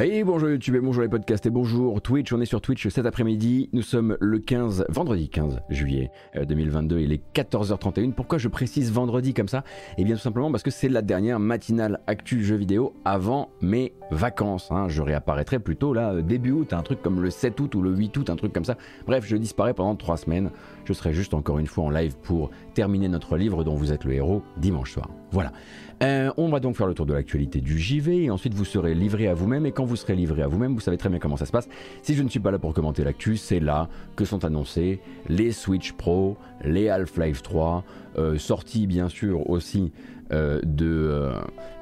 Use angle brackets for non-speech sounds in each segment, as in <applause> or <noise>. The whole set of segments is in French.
Et bonjour YouTube et bonjour les podcasts et bonjour Twitch, on est sur Twitch cet après-midi, nous sommes le 15, vendredi 15 juillet 2022, euh, il est 14h31. Pourquoi je précise vendredi comme ça? Eh bien tout simplement parce que c'est la dernière matinale actu jeux vidéo avant mes vacances. Hein. Je réapparaîtrai plutôt là euh, début août, un truc comme le 7 août ou le 8 août, un truc comme ça. Bref, je disparais pendant 3 semaines, je serai juste encore une fois en live pour terminer notre livre dont vous êtes le héros dimanche soir. Voilà. Euh, on va donc faire le tour de l'actualité du JV et ensuite vous serez livré à vous-même. Et quand vous serez livré à vous-même, vous savez très bien comment ça se passe. Si je ne suis pas là pour commenter l'actu, c'est là que sont annoncés les Switch Pro, les Half-Life 3, euh, sortis bien sûr aussi euh, de,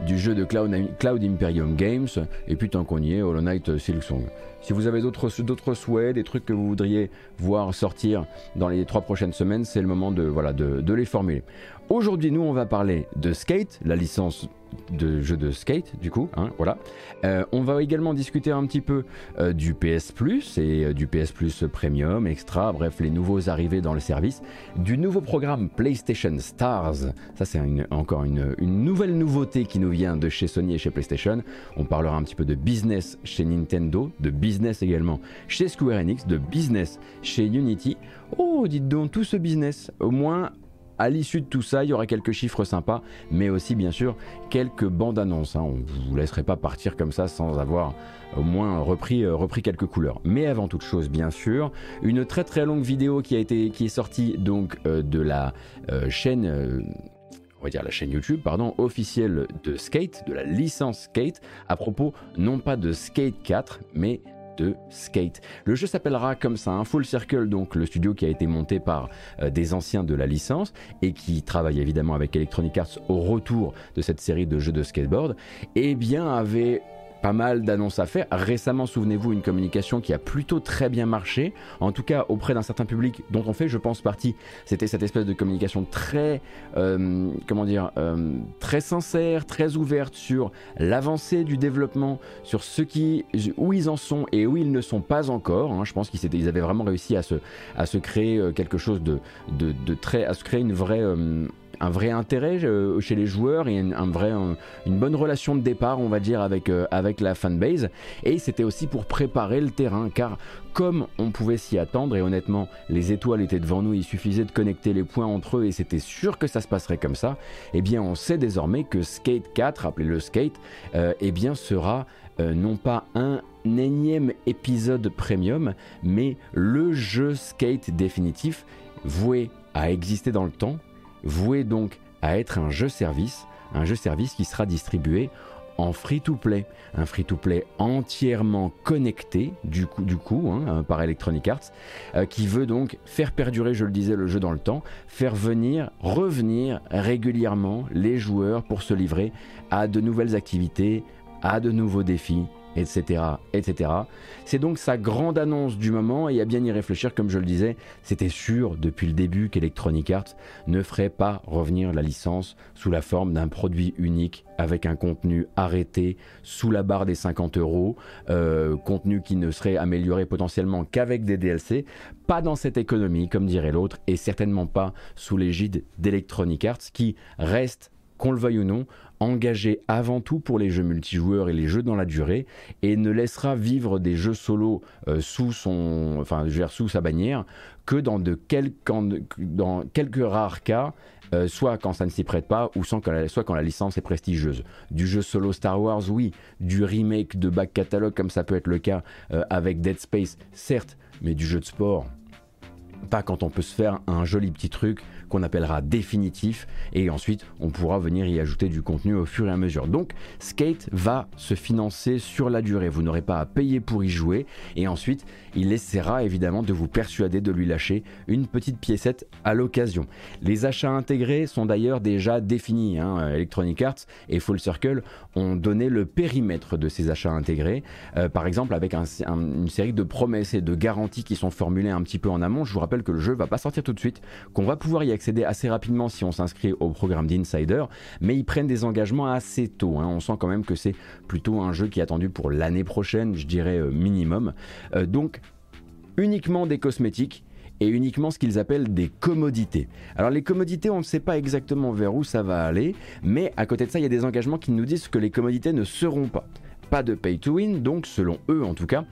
du jeu de Cloud, Imperium Games, et puis tant qu'on y est, Hollow Knight Silksong. Si vous avez d'autres souhaits, des trucs que vous voudriez voir sortir dans les trois prochaines semaines, c'est le moment de, de les formuler. Aujourd'hui, nous, on va parler de Skate, la licence de jeu de skate du coup hein, voilà. Euh, on va également discuter un petit peu euh, du PS Plus et euh, du PS Plus Premium Extra bref les nouveaux arrivés dans le service. Du nouveau programme PlayStation Stars. Ça c'est encore une, une, nouvelle nouveauté qui nous vient de chez Sony et chez PlayStation. On parlera un petit peu de business chez Nintendo de business également chez Square Enix de business chez Unity. Oh dites donc tout ce business au moins à l'issue de tout ça, il y aura quelques chiffres sympas, mais aussi bien sûr quelques bandes annonces. Hein. On ne vous laisserait pas partir comme ça sans avoir au moins repris, euh, repris quelques couleurs. Mais avant toute chose, bien sûr, une très très longue vidéo qui, a été, qui est sortie donc euh, de la euh, chaîne on la chaîne YouTube, pardon, officielle de Skate, de la licence Skate, à propos non pas de Skate 4, mais de Skate. Le jeu s'appellera comme ça, un Full Circle, donc le studio qui a été monté par euh, des anciens de la licence et qui travaille évidemment avec Electronic Arts au retour de cette série de jeux de skateboard, eh bien avait pas mal d'annonces à faire. Récemment, souvenez-vous, une communication qui a plutôt très bien marché, en tout cas auprès d'un certain public dont on fait, je pense, partie. C'était cette espèce de communication très, euh, comment dire, euh, très sincère, très ouverte sur l'avancée du développement, sur ce qui, où ils en sont et où ils ne sont pas encore. Hein. Je pense qu'ils ils avaient vraiment réussi à se, créer euh, quelque chose de très, à se créer une vraie un vrai intérêt euh, chez les joueurs et un, vrai, une bonne relation de départ, on va dire, avec, euh, avec la fanbase. Et c'était aussi pour préparer le terrain, car comme on pouvait s'y attendre, et honnêtement, les étoiles étaient devant nous, il suffisait de connecter les points entre eux et c'était sûr que ça se passerait comme ça, eh bien on sait désormais que Skate 4, appelé-le Skate, euh, eh bien sera non pas un énième épisode premium, mais le jeu Skate définitif, voué à exister dans le temps, voué donc à être un jeu service, un jeu service qui sera distribué en free-to-play, un free-to-play entièrement connecté du coup, hein, par Electronic Arts, euh, qui veut donc faire perdurer, je le disais, le jeu dans le temps, faire venir, revenir régulièrement les joueurs pour se livrer à de nouvelles activités, à de nouveaux défis, etc. C'est donc sa grande annonce du moment et à bien y réfléchir, comme je le disais, c'était sûr depuis le début qu'Electronic Arts ne ferait pas revenir la licence sous la forme d'un produit unique avec un contenu arrêté sous la barre des 50 euros, euh, contenu qui ne serait amélioré potentiellement qu'avec des DLC, pas dans cette économie comme dirait l'autre et certainement pas sous l'égide d'Electronic Arts qui reste qu'on le veuille ou non, engagé avant tout pour les jeux multijoueurs et les jeux dans la durée, et ne laissera vivre des jeux solo euh, sous son, enfin, sous sa bannière que dans, de dans quelques rares cas, euh, soit quand ça ne s'y prête pas, ou quand, la, soit quand la licence est prestigieuse. Du jeu solo Star Wars, oui. Du remake de back catalogue, comme ça peut être le cas euh, avec Dead Space, certes, mais du jeu de sport, pas quand on peut se faire un joli petit truc qu'on appellera définitif et ensuite on pourra venir y ajouter du contenu au fur et à mesure. Donc Skate va se financer sur la durée, vous n'aurez pas à payer pour y jouer et ensuite il essaiera évidemment de vous persuader de lui lâcher une petite piécette à l'occasion. Les achats intégrés sont d'ailleurs déjà définis, hein. Electronic Arts et Full Circle ont donné le périmètre de ces achats intégrés, euh, par exemple avec une série de promesses et de garanties qui sont formulées un petit peu en amont. Je vous rappelle que le jeu va pas sortir tout de suite, qu'on va pouvoir y accéder assez rapidement si on s'inscrit au programme d'Insider, mais ils prennent des engagements assez tôt. Hein. On sent quand même que c'est plutôt un jeu qui est attendu pour l'année prochaine, je dirais euh, minimum. Euh, donc uniquement des cosmétiques et uniquement ce qu'ils appellent des commodités. Alors les commodités, on ne sait pas exactement vers où ça va aller, mais à côté de ça, il y a des engagements qui nous disent que les commodités ne seront pas pas de pay to win, donc selon eux en tout cas,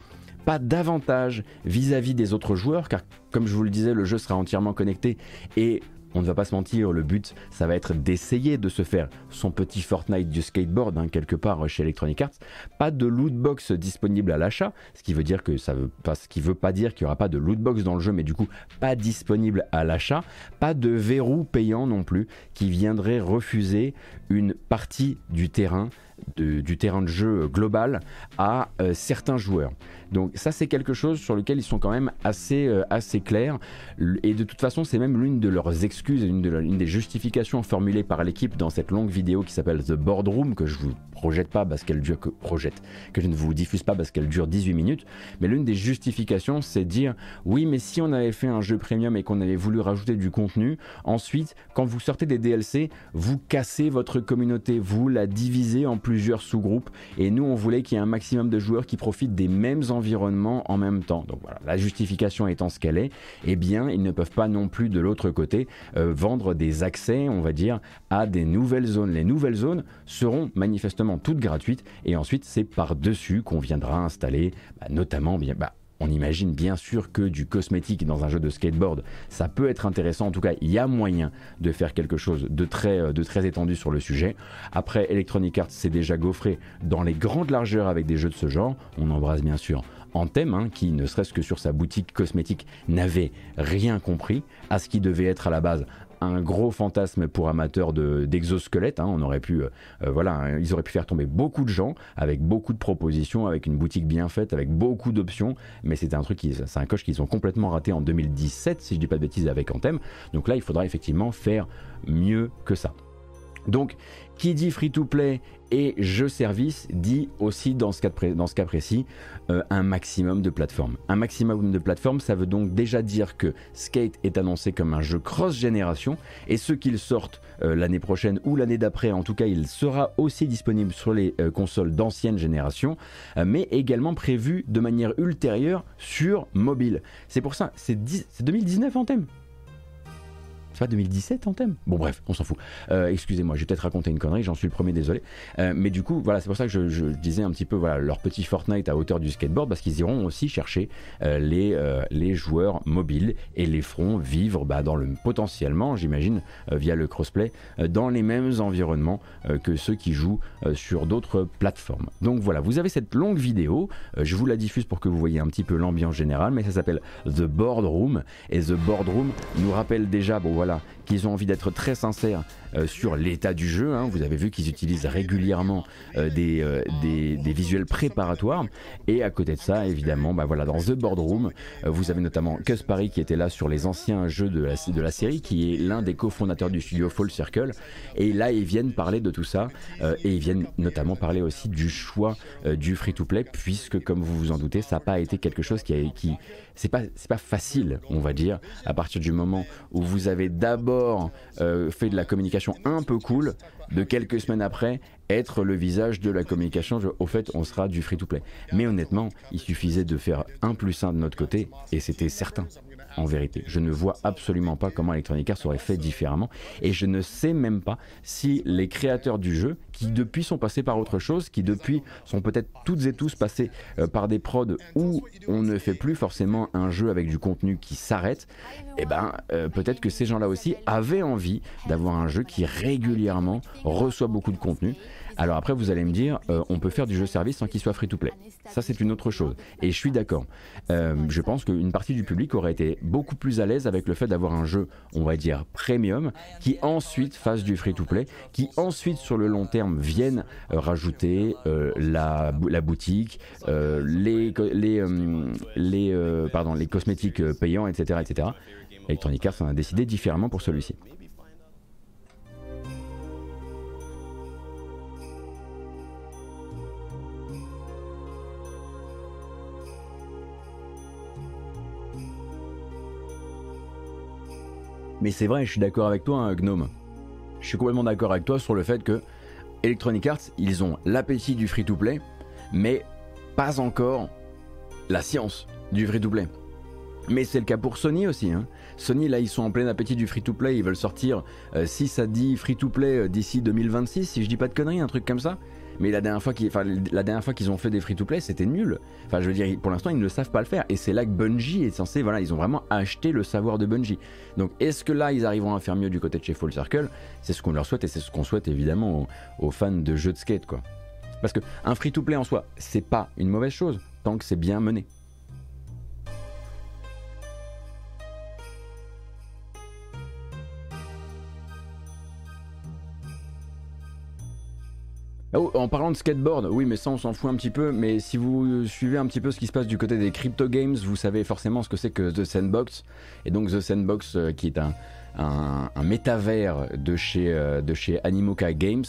pas d'avantage vis-à-vis des autres joueurs, car comme je vous le disais, le jeu sera entièrement connecté et on ne va pas se mentir, le but, ça va être d'essayer de se faire son petit Fortnite du skateboard, hein, quelque part chez Electronic Arts. Pas de loot box disponible à l'achat, ce qui veut dire que ça veut pas, ce qui veut pas dire qu'il n'y aura pas de loot box dans le jeu, mais du coup, pas disponible à l'achat. Pas de verrou payant non plus, qui viendrait refuser une partie du terrain du terrain de jeu global à euh, certains joueurs. Donc ça c'est quelque chose sur lequel ils sont quand même assez, euh, assez clairs et de toute façon c'est même l'une de leurs excuses, une, de une des justifications formulées par l'équipe dans cette longue vidéo qui s'appelle The Boardroom que je vous projette pas parce qu'elle dure que projette que je ne vous diffuse pas parce qu'elle dure 18 minutes mais l'une des justifications c'est dire oui mais si on avait fait un jeu premium et qu'on avait voulu rajouter du contenu ensuite quand vous sortez des DLC vous cassez votre communauté vous la divisez en plusieurs sous-groupes. Et nous on voulait qu'il y ait un maximum de joueurs qui profitent des mêmes environnements en même temps. Donc voilà la justification étant ce qu'elle est eh bien ils ne peuvent pas non plus de l'autre côté euh, vendre des accès on va dire à des nouvelles zones. Les nouvelles zones seront manifestement toutes gratuites. Et ensuite c'est par-dessus qu'on viendra installer bah, notamment bien bah, on imagine bien sûr que du cosmétique dans un jeu de skateboard, ça peut être intéressant. En tout cas, il y a moyen de faire quelque chose de très, euh, étendu sur le sujet. Après, Electronic Arts s'est déjà gaufré dans les grandes largeurs avec des jeux de ce genre. On embrasse bien sûr Anthem, hein, qui ne serait-ce que sur sa boutique cosmétique n'avait rien compris à ce qui devait être à la base un gros fantasme pour amateurs d'exosquelettes. Hein. on aurait pu, euh, euh, voilà, hein, ils auraient pu faire tomber beaucoup de gens avec beaucoup de propositions, avec une boutique bien faite, avec beaucoup d'options. Mais c'était un truc, c'est un coche qu'ils ont complètement raté en 2017, si je dis pas de bêtises, avec Anthem. Donc là, il faudra effectivement faire mieux que ça. Donc, qui dit free-to-play et jeu service dit aussi dans ce cas, précis euh, un maximum de plateformes. Un maximum de plateformes, ça veut donc déjà dire que Skate est annoncé comme un jeu cross-génération et ce qu'il sorte euh, l'année prochaine ou l'année d'après, en tout cas, il sera aussi disponible sur les euh, consoles d'ancienne génération, mais également prévu de manière ultérieure sur mobile. C'est pour ça, c'est 2019 en thème. C'est pas 2017 en thème Bon bref, on s'en fout. Euh, excusez-moi, j'ai peut-être raconté une connerie, j'en suis le premier, désolé. Euh, mais du coup, voilà, c'est pour ça que je, disais un petit peu voilà, leur petit Fortnite à hauteur du skateboard, parce qu'ils iront aussi chercher euh, les, les joueurs mobiles et les feront vivre bah, dans le, potentiellement, j'imagine, via le crossplay, dans les mêmes environnements que ceux qui jouent sur d'autres plateformes. Donc voilà, vous avez cette longue vidéo, je vous la diffuse pour que vous voyez un petit peu l'ambiance générale, mais ça s'appelle The Boardroom, et The Boardroom nous rappelle déjà, bon voilà, qu'ils ont envie d'être très sincères sur l'état du jeu. Hein. Vous avez vu qu'ils utilisent régulièrement euh, euh, des, des, visuels préparatoires. Et à côté de ça, évidemment, bah voilà, dans The Boardroom, vous avez notamment Paris qui était là sur les anciens jeux de la, de la série, qui est l'un des cofondateurs du studio Full Circle. Et là, ils viennent parler de tout ça. et ils viennent notamment parler aussi du choix du free-to-play, puisque comme vous vous en doutez, ça n'a pas été quelque chose qui, a, qui c'est pas c'est pas facile, on va dire, à partir du moment où vous avez d'abord fait de la communication un peu cool de quelques semaines après être le visage de la communication. Au fait, on sera du free-to-play. Mais honnêtement, il suffisait de faire un plus un de notre côté et c'était certain en vérité. Je ne vois absolument pas comment Electronic Arts aurait fait différemment et je ne sais même pas si les créateurs du jeu, qui depuis sont passés par autre chose, qui depuis sont peut-être toutes et tous passés euh, par des prods où on ne fait plus forcément un jeu avec du contenu qui s'arrête, et eh ben euh, peut-être que ces gens-là aussi avaient envie d'avoir un jeu qui régulièrement reçoit beaucoup de contenu alors après, vous allez me dire, euh, on peut faire du jeu service sans qu'il soit free to play. Ça, c'est une autre chose. Et je suis d'accord. Euh, je pense qu'une partie du public aurait été beaucoup plus à l'aise avec le fait d'avoir un jeu, on va dire, premium, qui ensuite fasse du free to play, qui ensuite, sur le long terme, vienne euh, rajouter la, boutique, les, les cosmétiques payants, etc. etc. Electronic Arts en a décidé différemment pour celui-ci. Mais c'est vrai, je suis d'accord avec toi, hein, Gnome. Je suis complètement d'accord avec toi sur le fait que Electronic Arts, ils ont l'appétit du free-to-play, mais pas encore la science du free-to-play. Mais c'est le cas pour Sony aussi. Hein. Sony, là, ils sont en plein appétit du free-to-play. Ils veulent sortir, euh, si ça dit free-to-play euh, d'ici 2026, si je dis pas de conneries, un truc comme ça. Mais la dernière fois qu'ils, ont fait des free-to-play, c'était nul. Enfin, je veux dire, pour l'instant, ils ne savent pas le faire. Et c'est là que Bungie est censé, voilà, ils ont vraiment acheté le savoir de Bungie. Donc, est-ce que là, ils arriveront à faire mieux du côté de chez Full Circle? C'est ce qu'on leur souhaite et c'est ce qu'on souhaite évidemment aux, fans de jeux de skate, quoi. Parce que un free-to-play en soi, c'est pas une mauvaise chose tant que c'est bien mené. Ah en parlant de skateboard, oui, mais ça on s'en fout un petit peu. Mais si vous suivez un petit peu ce qui se passe du côté des crypto games, vous savez forcément ce que c'est que The Sandbox. Et donc The Sandbox, euh, qui est un, un, métavers de chez, euh, de chez Animoca Games,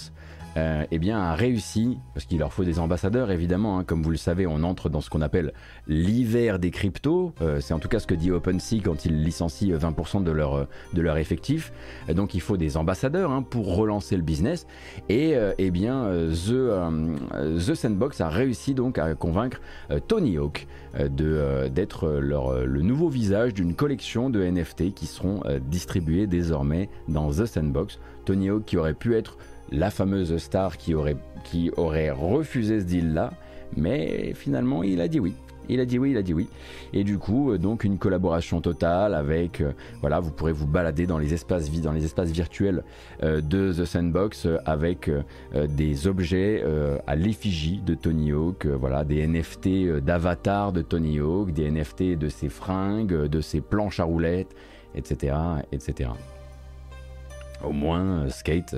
euh, eh bien, a réussi, parce qu'il leur faut des ambassadeurs évidemment, hein, comme vous le savez, on entre dans ce qu'on appelle l'hiver des cryptos, euh, c'est en tout cas ce que dit OpenSea quand ils licencient 20% de leur, de leur effectif, donc il faut des ambassadeurs hein, pour relancer le business, et eh bien, The, The Sandbox a réussi donc à convaincre Tony Hawk d'être le nouveau visage d'une collection de NFT qui seront distribués désormais dans The Sandbox. Tony Hawk qui aurait pu être la fameuse star qui aurait, qui aurait refusé ce deal-là, mais finalement il a dit oui. Il a dit oui, il a dit oui. Et du coup, euh, donc une collaboration totale avec, euh, voilà, vous pourrez vous balader dans les espaces, dans les espaces virtuels euh, de The Sandbox avec des objets à l'effigie de Tony Hawk, voilà, des NFT d'avatar de Tony Hawk, des NFT de ses fringues, de ses planches à roulettes, etc., etc. Au moins, Skate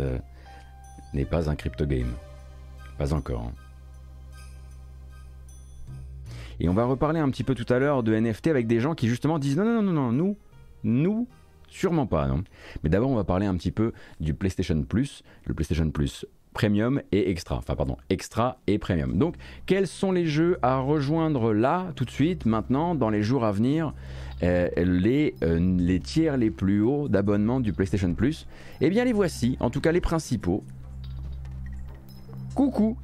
n'est pas un crypto game. Pas encore. Hein. Et on va reparler un petit peu tout à l'heure de NFT avec des gens qui justement disent non, non, non, non, nous, nous, sûrement pas, non. Mais d'abord, on va parler un petit peu du PlayStation Plus, le PlayStation Plus Premium et Extra. Enfin, pardon, Extra et Premium. Donc, quels sont les jeux à rejoindre là, tout de suite, maintenant, dans les jours à venir euh, les, euh, les tiers les plus hauts d'abonnement du PlayStation Plus? Eh bien, les voici, en tout cas les principaux. Coucou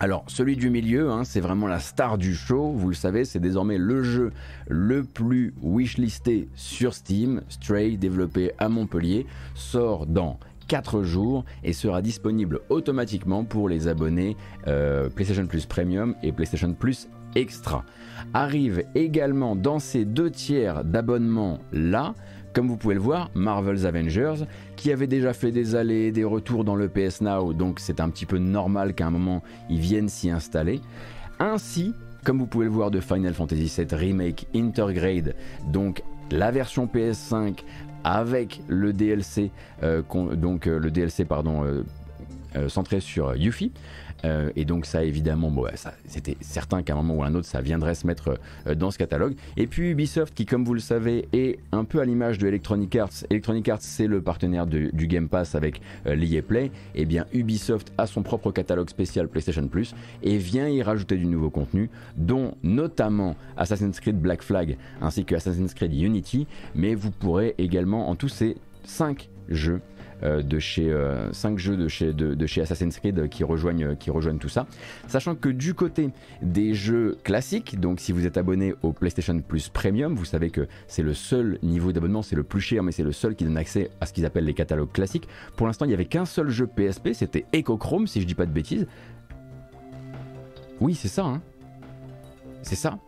alors, celui du milieu, hein, c'est vraiment la star du show. Vous le savez, c'est désormais le jeu le plus wishlisté sur Steam. Stray, développé à Montpellier, sort dans 4 jours et sera disponible automatiquement pour les abonnés euh, PlayStation Plus Premium et PlayStation Plus Extra. Arrive également dans ces deux tiers d'abonnement là comme vous pouvez le voir, Marvel's Avengers, qui avait déjà fait des allées, des retours dans le PS Now, donc c'est un petit peu normal qu'à un moment ils viennent s'y installer. Ainsi, comme vous pouvez le voir de Final Fantasy VII Remake Intergrade, donc la version PS5 avec le DLC, euh, donc euh, le DLC pardon, euh, centré sur Yuffie. Euh, et donc ça évidemment, bon, c'était certain qu'à un moment ou à un autre, ça viendrait se mettre euh, dans ce catalogue. Et puis Ubisoft, qui comme vous le savez, est un peu à l'image de Electronic Arts. Electronic Arts, c'est le partenaire du Game Pass avec euh, l'EA Play. Et eh bien Ubisoft a son propre catalogue spécial PlayStation Plus et vient y rajouter du nouveau contenu, dont notamment Assassin's Creed Black Flag ainsi que Assassin's Creed Unity. Mais vous pourrez également en tous ces 5 jeux euh, de chez 5 euh, jeux de chez, de, chez Assassin's Creed qui rejoignent, qui rejoignent tout ça. Sachant que du côté des jeux classiques, donc si vous êtes abonné au PlayStation Plus Premium, vous savez que c'est le seul niveau d'abonnement, c'est le plus cher, mais c'est le seul qui donne accès à ce qu'ils appellent les catalogues classiques. Pour l'instant, il n'y avait qu'un seul jeu PSP, c'était Echochrome, si je dis pas de bêtises. Oui, c'est ça, hein. C'est ça.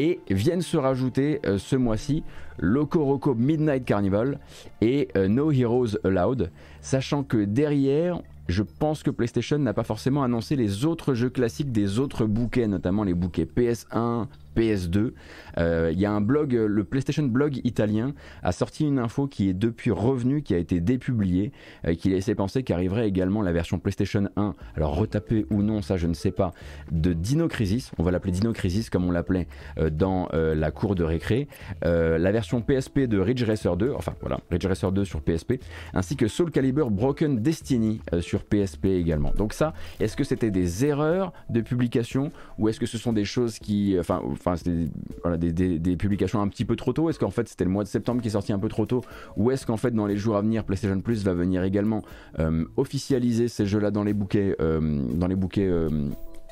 Et viennent se rajouter euh, ce mois-ci Loco Roco Midnight Carnival et euh, No Heroes Allowed, sachant que derrière, je pense que PlayStation n'a pas forcément annoncé les autres jeux classiques des autres bouquets, notamment les bouquets PS1, PS2. Euh, il y a un blog, euh, le PlayStation Blog italien a sorti une info qui est depuis revenue, qui a été dépubliée, euh, qui laissait penser qu'arriverait également la version PlayStation 1, alors retapée ou non, ça je ne sais pas, de Dino Crisis, on va l'appeler Dino Crisis comme on l'appelait dans la cour de récré, la version PSP de Ridge Racer 2, enfin voilà, Ridge Racer 2 sur PSP, ainsi que Soul Calibur Broken Destiny sur PSP également. Donc ça, est-ce que c'était des erreurs de publication ou est-ce que ce sont des choses qui, enfin, enfin c'était des, publications un petit peu trop tôt Est-ce qu'en fait c'était le mois de septembre qui est sorti un peu trop tôt Ou est-ce qu'en fait dans les jours à venir PlayStation Plus va venir également euh, officialiser ces jeux-là dans les bouquets, euh, dans les bouquets euh,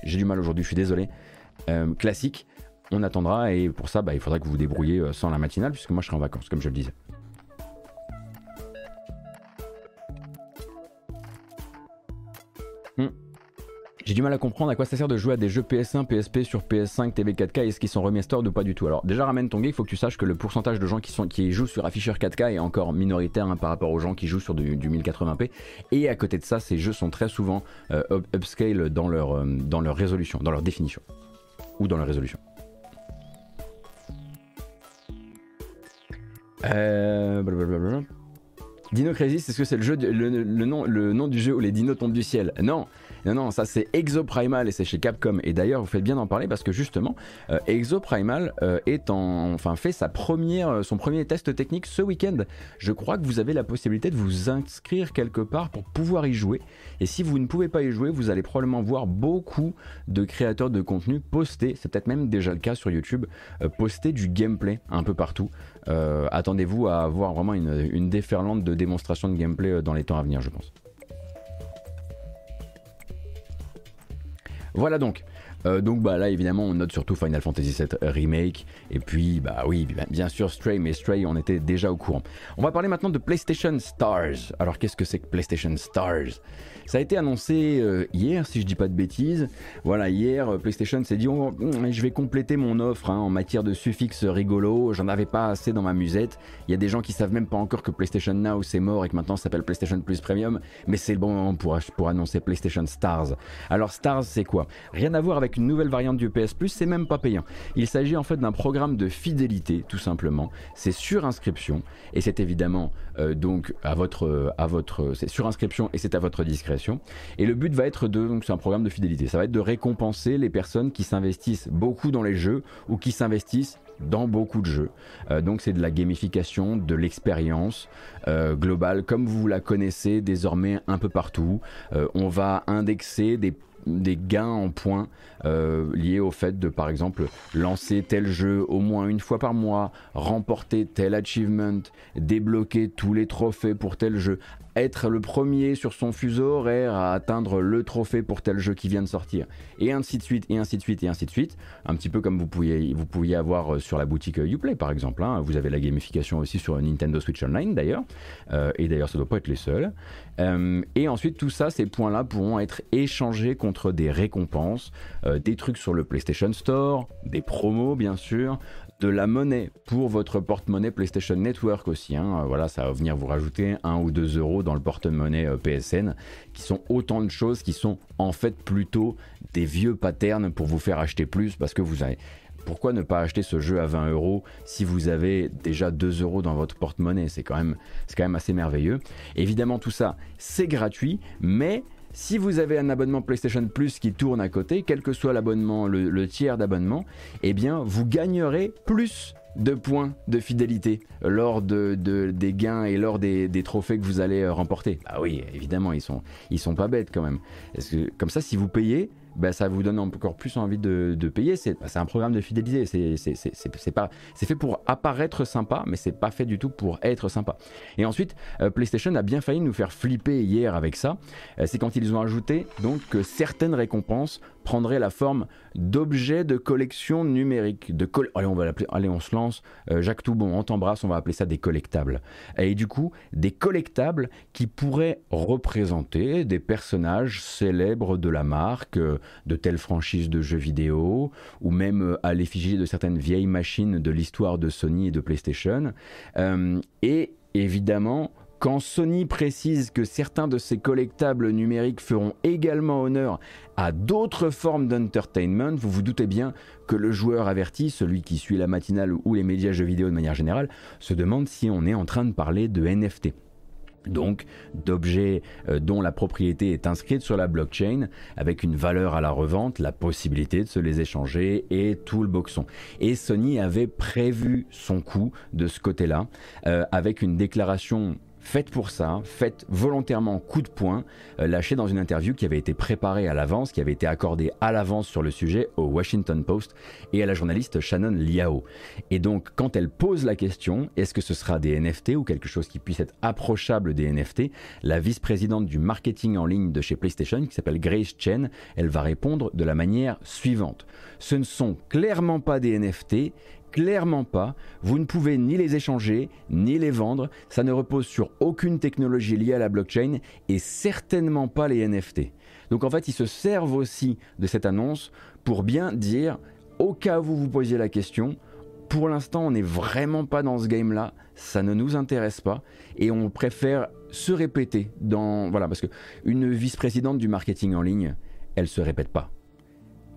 j'ai du mal aujourd'hui, je suis désolé, classiques? On attendra et pour ça bah, il faudra que vous vous débrouillez sans la matinale puisque moi je serai en vacances comme je le disais. Hmm. J'ai du mal à comprendre à quoi ça sert de jouer à des jeux PS1, PSP sur PS5, TV 4K, est-ce qu'ils sont remastered ou pas du tout Alors déjà ramène ton il faut que tu saches que le pourcentage de gens qui, sont, qui jouent sur afficheur 4K est encore minoritaire hein, par rapport aux gens qui jouent sur du, 1080p. Et à côté de ça, ces jeux sont très souvent euh, upscale dans leur, euh, dans leur résolution, dans leur définition. Ou dans leur résolution. Euh, Dino Crisis, est-ce que c'est le, le, nom, le nom du jeu où les dinos tombent du ciel? Non, non, non, ça c'est Exoprimal et c'est chez Capcom. Et d'ailleurs, vous faites bien d'en parler parce que justement, euh, Exoprimal euh, est en, enfin, fait sa première, euh, son premier test technique ce week-end. Je crois que vous avez la possibilité de vous inscrire quelque part pour pouvoir y jouer. Et si vous ne pouvez pas y jouer, vous allez probablement voir beaucoup de créateurs de contenu poster, c'est peut-être même déjà le cas sur YouTube, poster du gameplay un peu partout. Attendez-vous à avoir vraiment une, une déferlante de démonstrations de gameplay dans les temps à venir, je pense. Voilà donc. Euh, donc bah là évidemment on note surtout Final Fantasy VII Remake et puis bah oui bien sûr Stray mais Stray on était déjà au courant. On va parler maintenant de PlayStation Stars. Alors qu'est-ce que c'est que PlayStation Stars? Ça a été annoncé euh, hier, si je dis pas de bêtises. Voilà, hier, euh, PlayStation s'est dit oh, je vais compléter mon offre hein, en matière de suffixes rigolo. J'en avais pas assez dans ma musette. Il y a des gens qui savent même pas encore que PlayStation Now c'est mort et que maintenant ça s'appelle PlayStation Plus Premium. Mais c'est le bon moment pour, annoncer PlayStation Stars. Alors, Stars, c'est quoi? Rien à voir avec une nouvelle variante du PS Plus, c'est même pas payant. Il s'agit en fait d'un programme de fidélité, tout simplement. C'est sur inscription et c'est évidemment euh, donc à votre, à votre, sur inscription et c'est à votre discrétion. Et le but va être de, donc c'est un programme de fidélité, ça va être de récompenser les personnes qui s'investissent beaucoup dans les jeux ou qui s'investissent dans beaucoup de jeux. Euh, donc c'est de la gamification, de l'expérience euh, globale comme vous la connaissez désormais un peu partout. on va indexer des gains en points euh, liés au fait de par exemple lancer tel jeu au moins une fois par mois, remporter tel achievement, débloquer tous les trophées pour tel jeu, être le premier sur son fuseau horaire à atteindre le trophée pour tel jeu qui vient de sortir, et ainsi de suite, et ainsi de suite, et ainsi de suite. Un petit peu comme vous pouviez, vous pouviez avoir euh, sur la boutique euh, Uplay par exemple. Hein. Vous avez la gamification aussi sur Nintendo Switch Online d'ailleurs, euh, et d'ailleurs ça ne doit pas être les seuls. et ensuite tout ça, ces points-là pourront être échangés contre des récompenses, des trucs sur le PlayStation Store, des promos bien sûr, de la monnaie pour votre porte-monnaie PlayStation Network aussi. Hein. Voilà, ça va venir vous rajouter 1 ou 2 euros dans le porte-monnaie euh, PSN, qui sont autant de choses qui sont en fait plutôt des vieux patterns pour vous faire acheter plus parce que vous avez. Pourquoi ne pas acheter ce jeu à 20 euros si vous avez déjà 2 euros dans votre porte-monnaie? C'est quand, quand même assez merveilleux. Évidemment, tout ça, c'est gratuit, mais si vous avez un abonnement PlayStation Plus qui tourne à côté, quel que soit l'abonnement, le, tiers d'abonnement, eh bien vous gagnerez plus de points de fidélité lors de, des gains et lors des, trophées que vous allez euh, remporter. Ah oui, évidemment, ils sont, sont pas bêtes quand même. Que, comme ça, si vous payez, bah, ça vous donne encore plus envie de, payer. Bah, c'est un programme de fidélité. C'est fait pour apparaître sympa, mais c'est pas fait du tout pour être sympa. Et ensuite, euh, PlayStation a bien failli nous faire flipper hier avec ça. Euh, c'est quand ils ont ajouté donc que certaines récompenses prendraient la forme d'objets de collection numérique. De allez, on va on se lance. Euh, Jacques Toubon, on t'embrasse. On va appeler ça des collectables. Et du coup, des collectables qui pourraient représenter des personnages célèbres de la marque de telles franchises de jeux vidéo, ou même euh, à l'effigie de certaines vieilles machines de l'histoire de Sony et de PlayStation. Euh, et évidemment, quand Sony précise que certains de ces collectables numériques feront également honneur à d'autres formes d'entertainment, vous vous doutez bien que le joueur averti, celui qui suit la matinale ou les médias jeux vidéo de manière générale, se demande si on est en train de parler de NFT donc d'objets euh, dont la propriété est inscrite sur la blockchain avec une valeur à la revente, la possibilité de se les échanger et tout le boxon. Et Sony avait prévu son coup de ce côté-là euh, avec une déclaration Faites pour ça, faites volontairement coup de poing, euh, lâché dans une interview qui avait été préparée à l'avance, qui avait été accordée à l'avance sur le sujet au Washington Post et à la journaliste Shannon Liao. Et donc, quand elle pose la question, est-ce que ce sera des NFT ou quelque chose qui puisse être approchable des NFT, la vice-présidente du marketing en ligne de chez PlayStation, qui s'appelle Grace Chen, elle va répondre de la manière suivante. Ce ne sont clairement pas des NFT, Clairement pas. Vous ne pouvez ni les échanger, ni les vendre. Ça ne repose sur aucune technologie liée à la blockchain et certainement pas les NFT. Donc en fait, ils se servent aussi de cette annonce pour bien dire, au cas où vous vous posiez la question, pour l'instant, on n'est vraiment pas dans ce game-là, ça ne nous intéresse pas, et on préfère se répéter dans... Voilà, parce qu'une vice-présidente du marketing en ligne, elle se répète pas.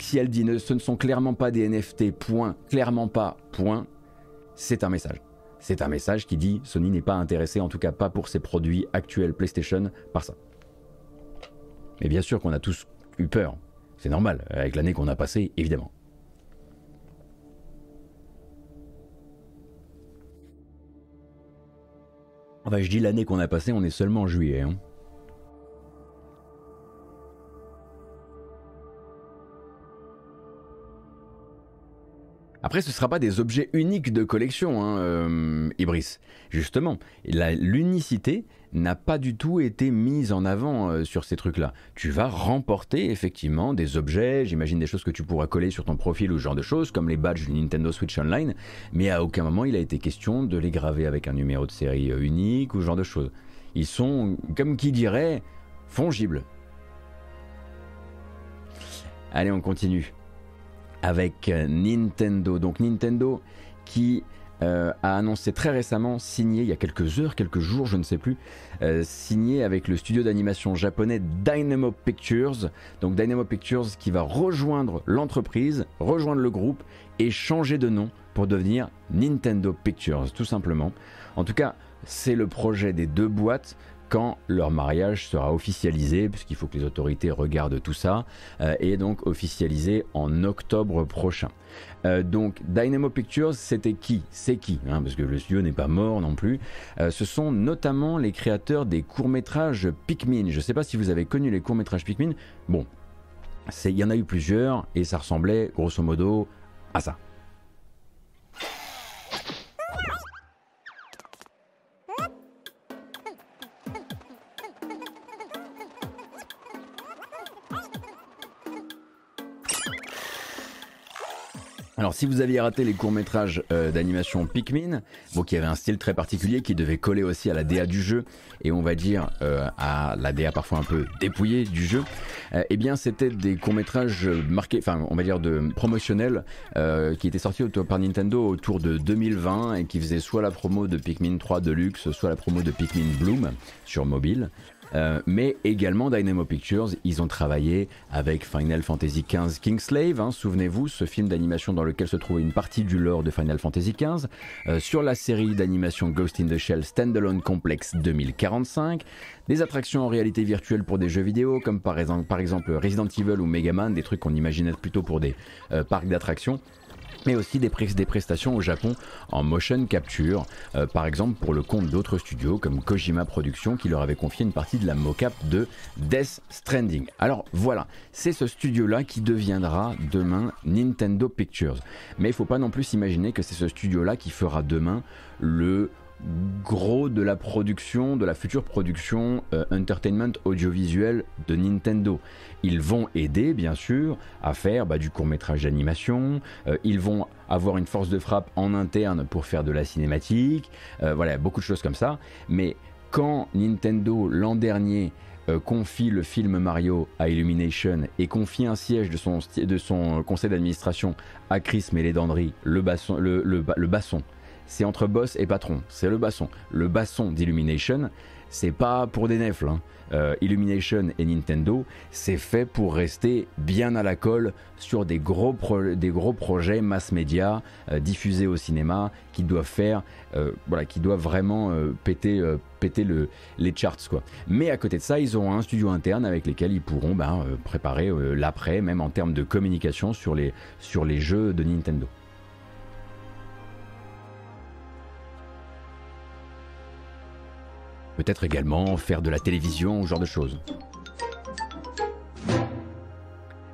Si elle dit ce ne sont clairement pas des NFT, point, clairement pas, point, c'est un message. C'est un message qui dit Sony n'est pas intéressé, en tout cas pas pour ses produits actuels PlayStation, par ça. Mais bien sûr qu'on a tous eu peur. C'est normal, avec l'année qu'on a passée, évidemment. Enfin, je dis l'année qu'on a passée, on est seulement en juillet. Hein. Après, ce ne sera pas des objets uniques de collection, hein, euh, Ibris. Justement, l'unicité n'a pas du tout été mise en avant euh, sur ces trucs-là. Tu vas remporter effectivement des objets, j'imagine des choses que tu pourras coller sur ton profil ou ce genre de choses, comme les badges du Nintendo Switch Online, mais à aucun moment il a été question de les graver avec un numéro de série euh, unique ou ce genre de choses. Ils sont, comme qui dirait, fongibles. Allez, on continue avec euh, Nintendo. Donc Nintendo qui euh, a annoncé très récemment, signé il y a quelques heures, quelques jours, je ne sais plus, euh, signé avec le studio d'animation japonais Dynamo Pictures. Donc Dynamo Pictures qui va rejoindre l'entreprise, rejoindre le groupe et changer de nom pour devenir Nintendo Pictures, tout simplement. En tout cas, c'est le projet des deux boîtes quand leur mariage sera officialisé, puisqu'il faut que les autorités regardent tout ça, euh, et donc officialisé en octobre prochain. Euh, donc Dynamo Pictures, c'était qui? C'est qui hein, Parce que le studio n'est pas mort non plus. Euh, ce sont notamment les créateurs des courts-métrages Pikmin. Je ne sais pas si vous avez connu les courts-métrages Pikmin. Bon, il y en a eu plusieurs, et ça ressemblait grosso modo à ça. Alors si vous aviez raté les courts-métrages euh, d'animation Pikmin, bon, qui avait un style très particulier, qui devait coller aussi à la DA du jeu, et on va dire euh, à la DA parfois un peu dépouillée du jeu, euh, eh bien c'était des courts-métrages marqués, enfin on va dire de promotionnels, qui étaient sortis par Nintendo autour de 2020 et qui faisaient soit la promo de Pikmin 3 Deluxe, soit la promo de Pikmin Bloom sur mobile. Euh, mais également Dynamo Pictures, ils ont travaillé avec Final Fantasy XV Kingslave, hein, souvenez-vous, ce film d'animation dans lequel se trouvait une partie du lore de Final Fantasy XV, euh, sur la série d'animation Ghost in the Shell Standalone Complex 2045, des attractions en réalité virtuelle pour des jeux vidéo, comme par exemple, Resident Evil ou Mega Man, des trucs qu'on imaginait plutôt pour des euh, parcs d'attractions mais aussi des, prestations au Japon en motion capture, euh, par exemple pour le compte d'autres studios comme Kojima Productions qui leur avait confié une partie de la mocap de Death Stranding. Alors voilà, c'est ce studio-là qui deviendra demain Nintendo Pictures. Mais il faut pas non plus imaginer que c'est ce studio-là qui fera demain le gros de la production, de la future production euh, entertainment audiovisuel de Nintendo. Ils vont aider, bien sûr, à faire bah, du court métrage d'animation. Euh, ils vont avoir une force de frappe en interne pour faire de la cinématique. Euh, voilà, beaucoup de choses comme ça. Mais quand Nintendo, l'an dernier, confie le film Mario à Illumination et confie un siège de son, de son conseil d'administration à Chris Mélédandry, le, basson, le basson c'est entre boss et patron. C'est le basson. Le basson d'Illumination, c'est pas pour des nefles. Hein. Euh, Illumination et Nintendo, c'est fait pour rester bien à la colle sur des gros, des gros projets mass média euh, diffusés au cinéma qui doivent faire, euh, voilà, qui doivent vraiment péter, péter le, les charts quoi. Mais à côté de ça, ils auront un studio interne avec lesquels ils pourront ben, préparer l'après, même en termes de communication sur les, sur les jeux de Nintendo. Peut-être également faire de la télévision, ce genre de choses.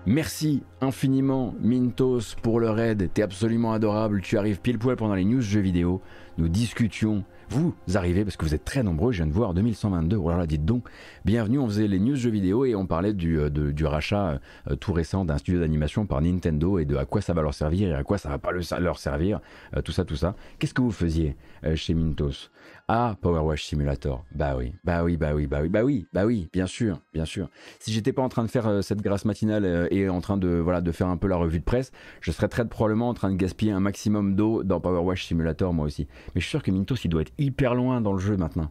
Merci infiniment Mintos pour le raid, t'es absolument adorable, tu arrives pile poil pendant les news jeux vidéo, nous discutions. Vous arrivez parce que vous êtes très nombreux, je viens de voir 2122, oh là là, dites donc, bienvenue, on faisait les news jeux vidéo et on parlait du, euh, rachat euh, tout récent d'un studio d'animation par Nintendo et de à quoi ça va leur servir et à quoi ça va pas leur servir, euh, tout ça, tout ça. Qu'est-ce que vous faisiez chez Mintos? Ah, Power Wash Simulator. Bah oui, bah oui, bah oui, bah oui, bah oui, bah oui, bien sûr, bien sûr. Si j'étais pas en train de faire euh, cette grâce matinale euh, et en train de voilà de faire un peu la revue de presse, je serais très probablement en train de gaspiller un maximum d'eau dans Power Wash Simulator moi aussi. Mais je suis sûr que Mintos il doit être hyper loin dans le jeu maintenant.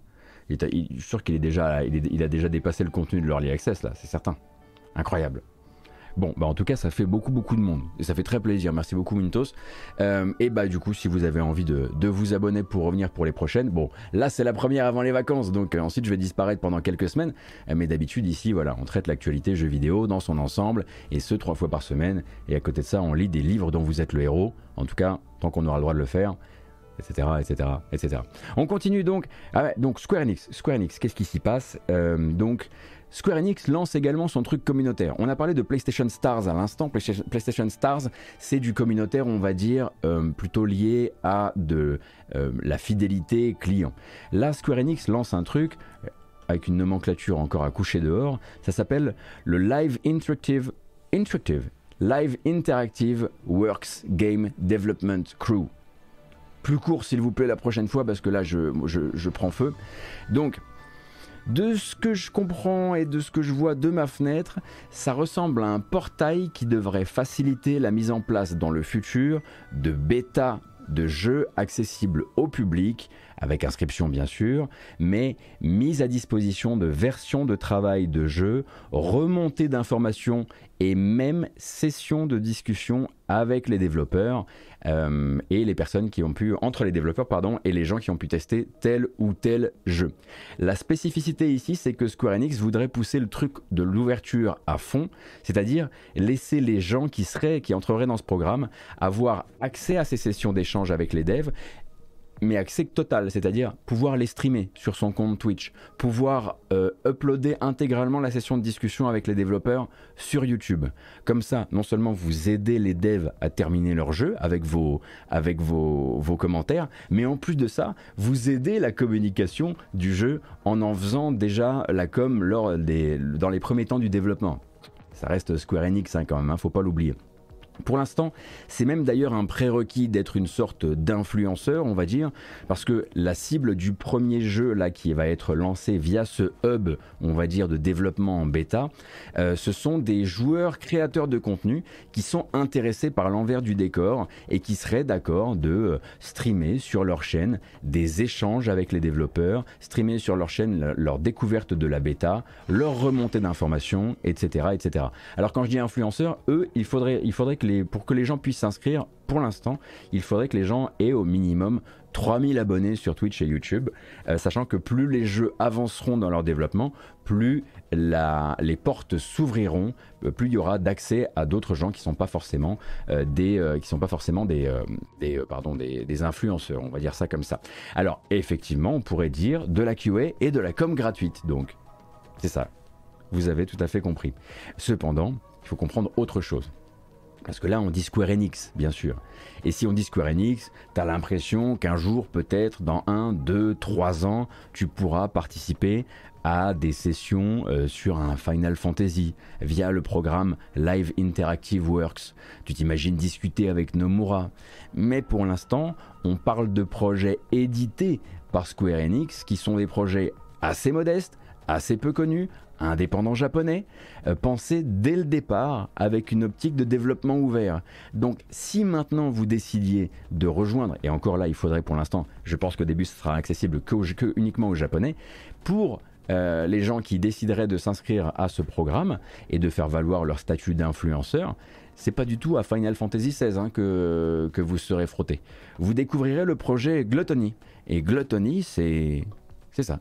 Il est, je suis sûr qu'il est déjà, il a déjà dépassé le contenu de l'early access là, c'est certain. Incroyable. Bon, bah en tout cas, ça fait beaucoup, beaucoup de monde. Et ça fait très plaisir. Merci beaucoup, Mintos. Euh, et bah, du coup, si vous avez envie de, vous abonner pour revenir pour les prochaines, bon, là, c'est la première avant les vacances. Donc, euh, ensuite, je vais disparaître pendant quelques semaines. Euh, mais d'habitude, ici, voilà, on traite l'actualité jeux vidéo dans son ensemble. Et ce, trois fois par semaine. Et à côté de ça, on lit des livres dont vous êtes le héros. En tout cas, tant qu'on aura le droit de le faire etc., etc., etc. On continue donc. Ah donc Square Enix, Square Enix, qu'est-ce qui s'y passe? Donc Square Enix lance également son truc communautaire. On a parlé de PlayStation Stars à l'instant. PlayStation Stars, c'est du communautaire, on va dire, euh, plutôt lié à de euh, la fidélité client. Là, Square Enix lance un truc euh, avec une nomenclature encore à coucher dehors. Ça s'appelle le Live Interactive, Interactive, Live Interactive Works Game Development Crew. Plus court, s'il vous plaît, la prochaine fois, parce que là, je, je prends feu. Donc, de ce que je comprends et de ce que je vois de ma fenêtre, ça ressemble à un portail qui devrait faciliter la mise en place dans le futur de bêta de jeux accessibles au public, avec inscription bien sûr, mais mise à disposition de versions de travail de jeux, remontée d'informations et même sessions de discussion avec les développeurs euh, et les personnes qui ont pu, entre les développeurs pardon, et les gens qui ont pu tester tel ou tel jeu. La spécificité ici, c'est que Square Enix voudrait pousser le truc de l'ouverture à fond, c'est-à-dire laisser les gens qui seraient, qui entreraient dans ce programme, avoir accès à ces sessions d'échange avec les devs mais accès total, c'est-à-dire pouvoir les streamer sur son compte Twitch, pouvoir euh, uploader intégralement la session de discussion avec les développeurs sur YouTube. Comme ça, non seulement vous aidez les devs à terminer leur jeu avec vos, avec vos, vos commentaires, mais en plus de ça, vous aidez la communication du jeu en en faisant déjà la com lors des, dans les premiers temps du développement. Ça reste Square Enix hein, quand même, hein, faut pas l'oublier. Pour l'instant, c'est même d'ailleurs un prérequis d'être une sorte d'influenceur, on va dire, parce que la cible du premier jeu là qui va être lancé via ce hub, on va dire, de développement en bêta, euh, ce sont des joueurs créateurs de contenu qui sont intéressés par l'envers du décor et qui seraient d'accord de euh, streamer sur leur chaîne des échanges avec les développeurs, streamer sur leur chaîne leur découverte de la bêta, leur remontée d'informations, etc., etc. Alors quand je dis influenceur, eux, il faudrait, il faudrait que pour que les gens puissent s'inscrire, pour l'instant, il faudrait que les gens aient au minimum 3000 abonnés sur Twitch et YouTube, euh, sachant que plus les jeux avanceront dans leur développement, plus les portes s'ouvriront, euh, plus il y aura d'accès à d'autres gens qui sont pas forcément euh, des sont pas forcément des, influenceurs, on va dire ça comme ça. Alors effectivement, on pourrait dire de la QA et de la com gratuite, donc c'est ça. Vous avez tout à fait compris. Cependant, il faut comprendre autre chose. Parce que là, on dit Square Enix, bien sûr. Et si on dit Square Enix, t'as l'impression qu'un jour, peut-être dans un, deux, trois ans, tu pourras participer à des sessions euh, sur un Final Fantasy via le programme Live Interactive Works. Tu t'imagines discuter avec Nomura. Mais pour l'instant, on parle de projets édités par Square Enix qui sont des projets assez modestes, assez peu connus, indépendant japonais, euh, pensé dès le départ avec une optique de développement ouvert. Donc si maintenant vous décidiez de rejoindre, et encore là il faudrait pour l'instant, je pense qu'au début ce sera accessible que, uniquement aux japonais, pour euh, les gens qui décideraient de s'inscrire à ce programme et de faire valoir leur statut d'influenceur, c'est pas du tout à Final Fantasy XVI hein, que, que vous serez frotté. Vous découvrirez le projet Gluttony. Et Gluttony, c'est. C'est ça.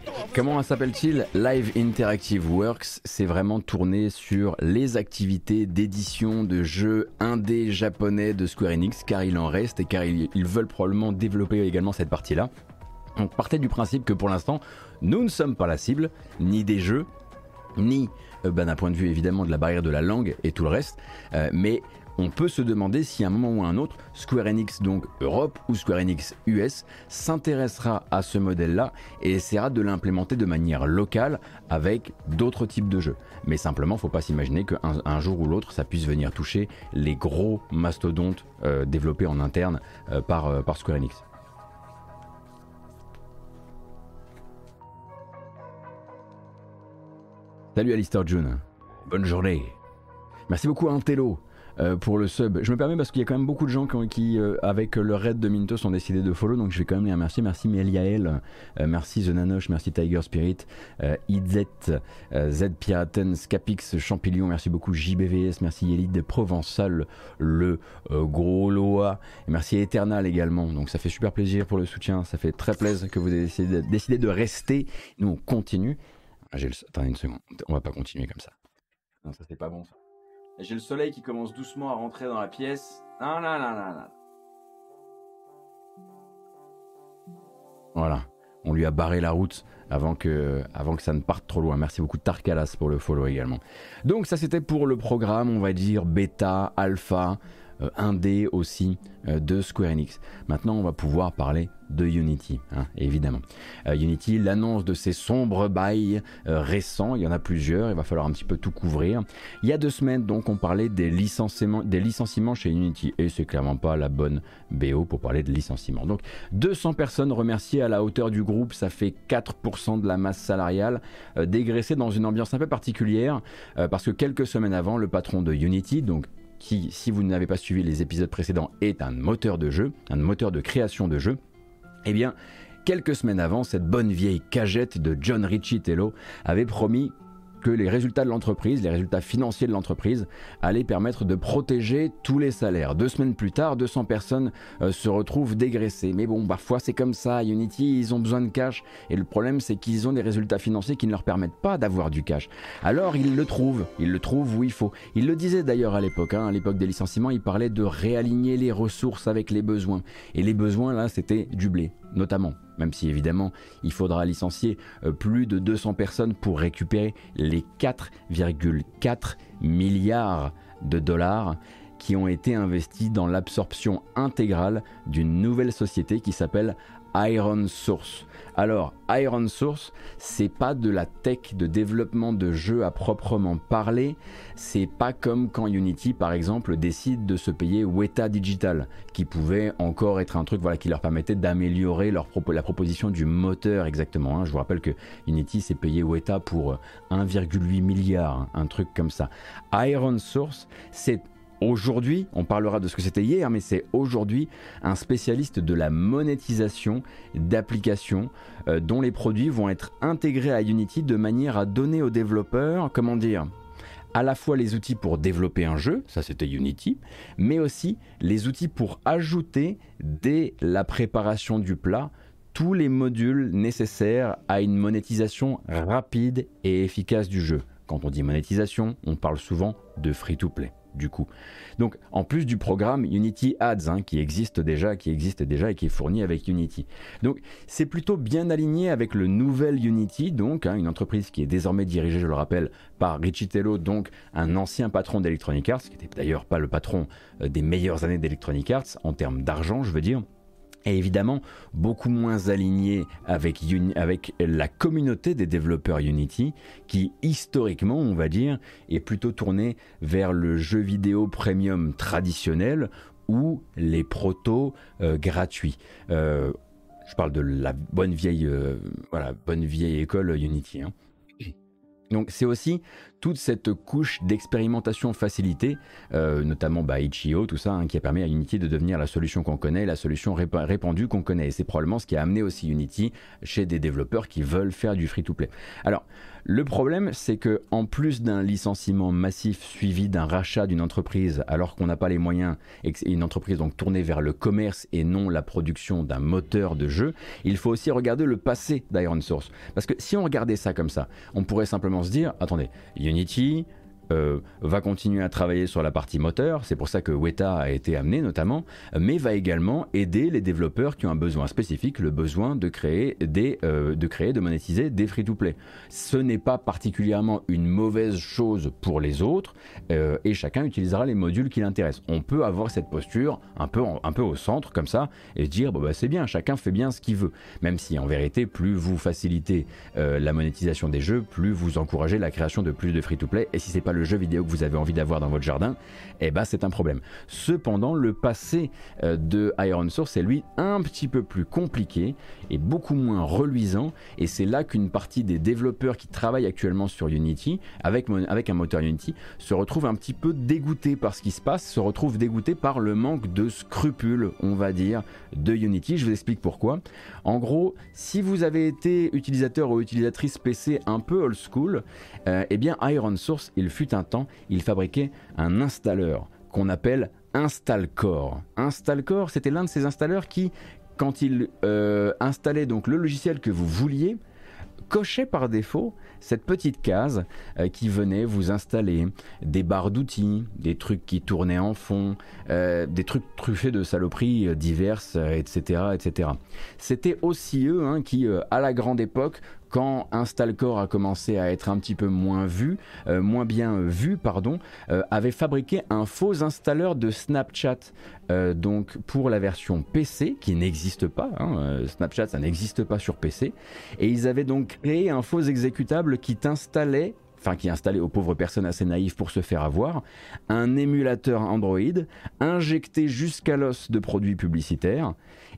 comment s'appelle-t-il? Live Interactive Works, c'est vraiment tourné sur les activités d'édition de jeux indés japonais de Square Enix, car il en reste et car ils, ils veulent probablement développer également cette partie-là. On partait du principe que pour l'instant, nous ne sommes pas la cible, ni des jeux, ni euh, bah, d'un point de vue évidemment de la barrière de la langue et tout le reste, euh, mais on peut se demander si à un moment ou à un autre, Square Enix donc Europe ou Square Enix US s'intéressera à ce modèle-là et essaiera de l'implémenter de manière locale avec d'autres types de jeux. Mais simplement, faut pas s'imaginer qu'un un jour ou l'autre, ça puisse venir toucher les gros mastodontes euh, développés en interne euh, par, euh, par Square Enix. Salut Alistair June, bonne journée. Merci beaucoup à Antello euh, pour le sub. Je me permets parce qu'il y a quand même beaucoup de gens qui, euh, avec le raid de Mintos, ont décidé de follow, donc je vais quand même les remercier. Merci Meliael, euh, merci The Nanoche, merci Tiger Spirit, Idzet, Z Piraten, Scapix, Champignon, merci beaucoup JBVS, merci Elite Provençal, le gros Loa, et merci Eternal également. Donc ça fait super plaisir pour le soutien, ça fait très plaisir que vous ayez décidé, de rester. Nous on continue. Ah. Attendez une seconde, on va pas continuer comme ça. Non, ça c'est pas bon ça. J'ai le soleil qui commence doucement à rentrer dans la pièce. Non. Voilà. On lui a barré la route avant que, avant que ça ne parte trop loin. Merci beaucoup Tarkalas pour le follow également. Donc ça c'était pour le programme, on va dire bêta, alpha, indé aussi euh, de Square Enix. Maintenant on va pouvoir parler de Unity, hein, évidemment. Euh, Unity, l'annonce de ces sombres bails euh, récents, il y en a plusieurs, il va falloir un petit peu tout couvrir. Il y a deux semaines, donc, on parlait des licenciements, des licenciements chez Unity, et c'est clairement pas la bonne BO pour parler de licenciement. Donc, 200 personnes remerciées à la hauteur du groupe, ça fait 4% de la masse salariale, euh, dégraissée dans une ambiance un peu particulière, euh, parce que quelques semaines avant, le patron de Unity, donc qui, si vous n'avez pas suivi les épisodes précédents, est un moteur de jeu, un moteur de création de jeu, eh bien, quelques semaines avant, cette bonne vieille cagette de John Riccitello avait promis que les résultats de l'entreprise, les résultats financiers de l'entreprise, allaient permettre de protéger tous les salaires. Deux semaines plus tard, 200 personnes euh, se retrouvent dégraissées. Mais bon, parfois c'est comme ça. Unity, ils ont besoin de cash. Et le problème, c'est qu'ils ont des résultats financiers qui ne leur permettent pas d'avoir du cash. Alors ils le trouvent. Ils le trouvent où il faut. Ils le disaient d'ailleurs à l'époque. hein. à l'époque des licenciements, ils parlaient de réaligner les ressources avec les besoins. Et les besoins, là, c'était du blé, notamment même si évidemment il faudra licencier euh, plus de 200 personnes pour récupérer les 4,4 milliards de dollars qui ont été investis dans l'absorption intégrale d'une nouvelle société qui s'appelle Iron Source. Alors, Iron Source, c'est pas de la tech de développement de jeux à proprement parler. C'est pas comme quand Unity, par exemple, décide de se payer Weta Digital, qui pouvait encore être un truc voilà, qui leur permettait d'améliorer leur la proposition du moteur exactement. hein. Je vous rappelle que Unity s'est payé Weta pour 1,8 milliard, un truc comme ça. Iron Source, c'est aujourd'hui, on parlera de ce que c'était hier, mais c'est aujourd'hui un spécialiste de la monétisation d'applications euh, dont les produits vont être intégrés à Unity de manière à donner aux développeurs, comment dire, à la fois les outils pour développer un jeu, ça c'était Unity, mais aussi les outils pour ajouter dès la préparation du plat tous les modules nécessaires à une monétisation rapide et efficace du jeu. Quand on dit monétisation, on parle souvent de free-to-play. Du coup, donc en plus du programme Unity Ads hein, qui existe déjà, qui existe déjà et qui est fourni avec Unity. Donc c'est plutôt bien aligné avec le nouvel Unity, donc hein, une entreprise qui est désormais dirigée, je le rappelle, par Richie Tello, donc un ancien patron d'Electronic Arts, qui n'était d'ailleurs pas le patron euh, des meilleures années d'Electronic Arts en termes d'argent, je veux dire et évidemment beaucoup moins aligné avec, avec la communauté des développeurs Unity qui historiquement on va dire est plutôt tourné vers le jeu vidéo premium traditionnel ou les protos euh, gratuits. Euh, je parle de la bonne vieille, euh, voilà, bonne vieille école Unity. hein. Donc c'est aussi toute cette couche d'expérimentation facilitée, euh, notamment bah, Itch.io, tout ça, hein, qui a permis à Unity de devenir la solution qu'on connaît, la solution répandue qu'on connaît. Et c'est probablement ce qui a amené aussi Unity chez des développeurs qui veulent faire du free-to-play. Alors, le problème, c'est que en plus d'un licenciement massif suivi d'un rachat d'une entreprise, alors qu'on n'a pas les moyens, et une entreprise donc tournée vers le commerce et non la production d'un moteur de jeu, il faut aussi regarder le passé d'Iron Source. Parce que si on regardait ça comme ça, on pourrait simplement se dire, attendez, Unity, euh, va continuer à travailler sur la partie moteur, c'est pour ça que Weta a été amené notamment, mais va également aider les développeurs qui ont un besoin spécifique, le besoin de créer, euh, de, créer monétiser des free-to-play. Ce n'est pas particulièrement une mauvaise chose pour les autres, euh, et chacun utilisera les modules qui l'intéressent. On peut avoir cette posture un peu, au centre comme ça, et dire, bah, c'est bien, chacun fait bien ce qu'il veut, même si en vérité, plus vous facilitez la monétisation des jeux, plus vous encouragez la création de plus de free-to-play, et si c'est pas le jeu vidéo que vous avez envie d'avoir dans votre jardin, eh ben c'est un problème. Cependant, le passé euh, de Iron Source est lui un petit peu plus compliqué et beaucoup moins reluisant. Et c'est là qu'une partie des développeurs qui travaillent actuellement sur Unity, avec, avec un moteur Unity, se retrouvent un petit peu dégoûtés par ce qui se passe, se retrouvent dégoûtés par le manque de scrupules, on va dire, de Unity. Je vous explique pourquoi. En gros, si vous avez été utilisateur ou utilisatrice PC un peu old school, euh, eh bien Iron Source, il fut un temps, il fabriquait un installeur qu'on appelle InstallCore. InstallCore, c'était l'un de ces installeurs qui, quand il euh, installait donc le logiciel que vous vouliez, cochait par défaut cette petite case euh, qui venait vous installer des barres d'outils, des trucs qui tournaient en fond, euh, des trucs truffés de saloperies diverses, etc. etc. C'était aussi eux hein, qui, à la grande époque, quand InstallCore a commencé à être un petit peu moins vu, euh, moins bien vu, pardon, euh, avait fabriqué un faux installeur de Snapchat. Euh, donc pour la version PC qui n'existe pas, hein, Snapchat ça n'existe pas sur PC, et ils avaient donc créé un faux exécutable qui t'installait enfin qui installait aux pauvres personnes assez naïves pour se faire avoir, un émulateur Android injecté jusqu'à l'os de produits publicitaires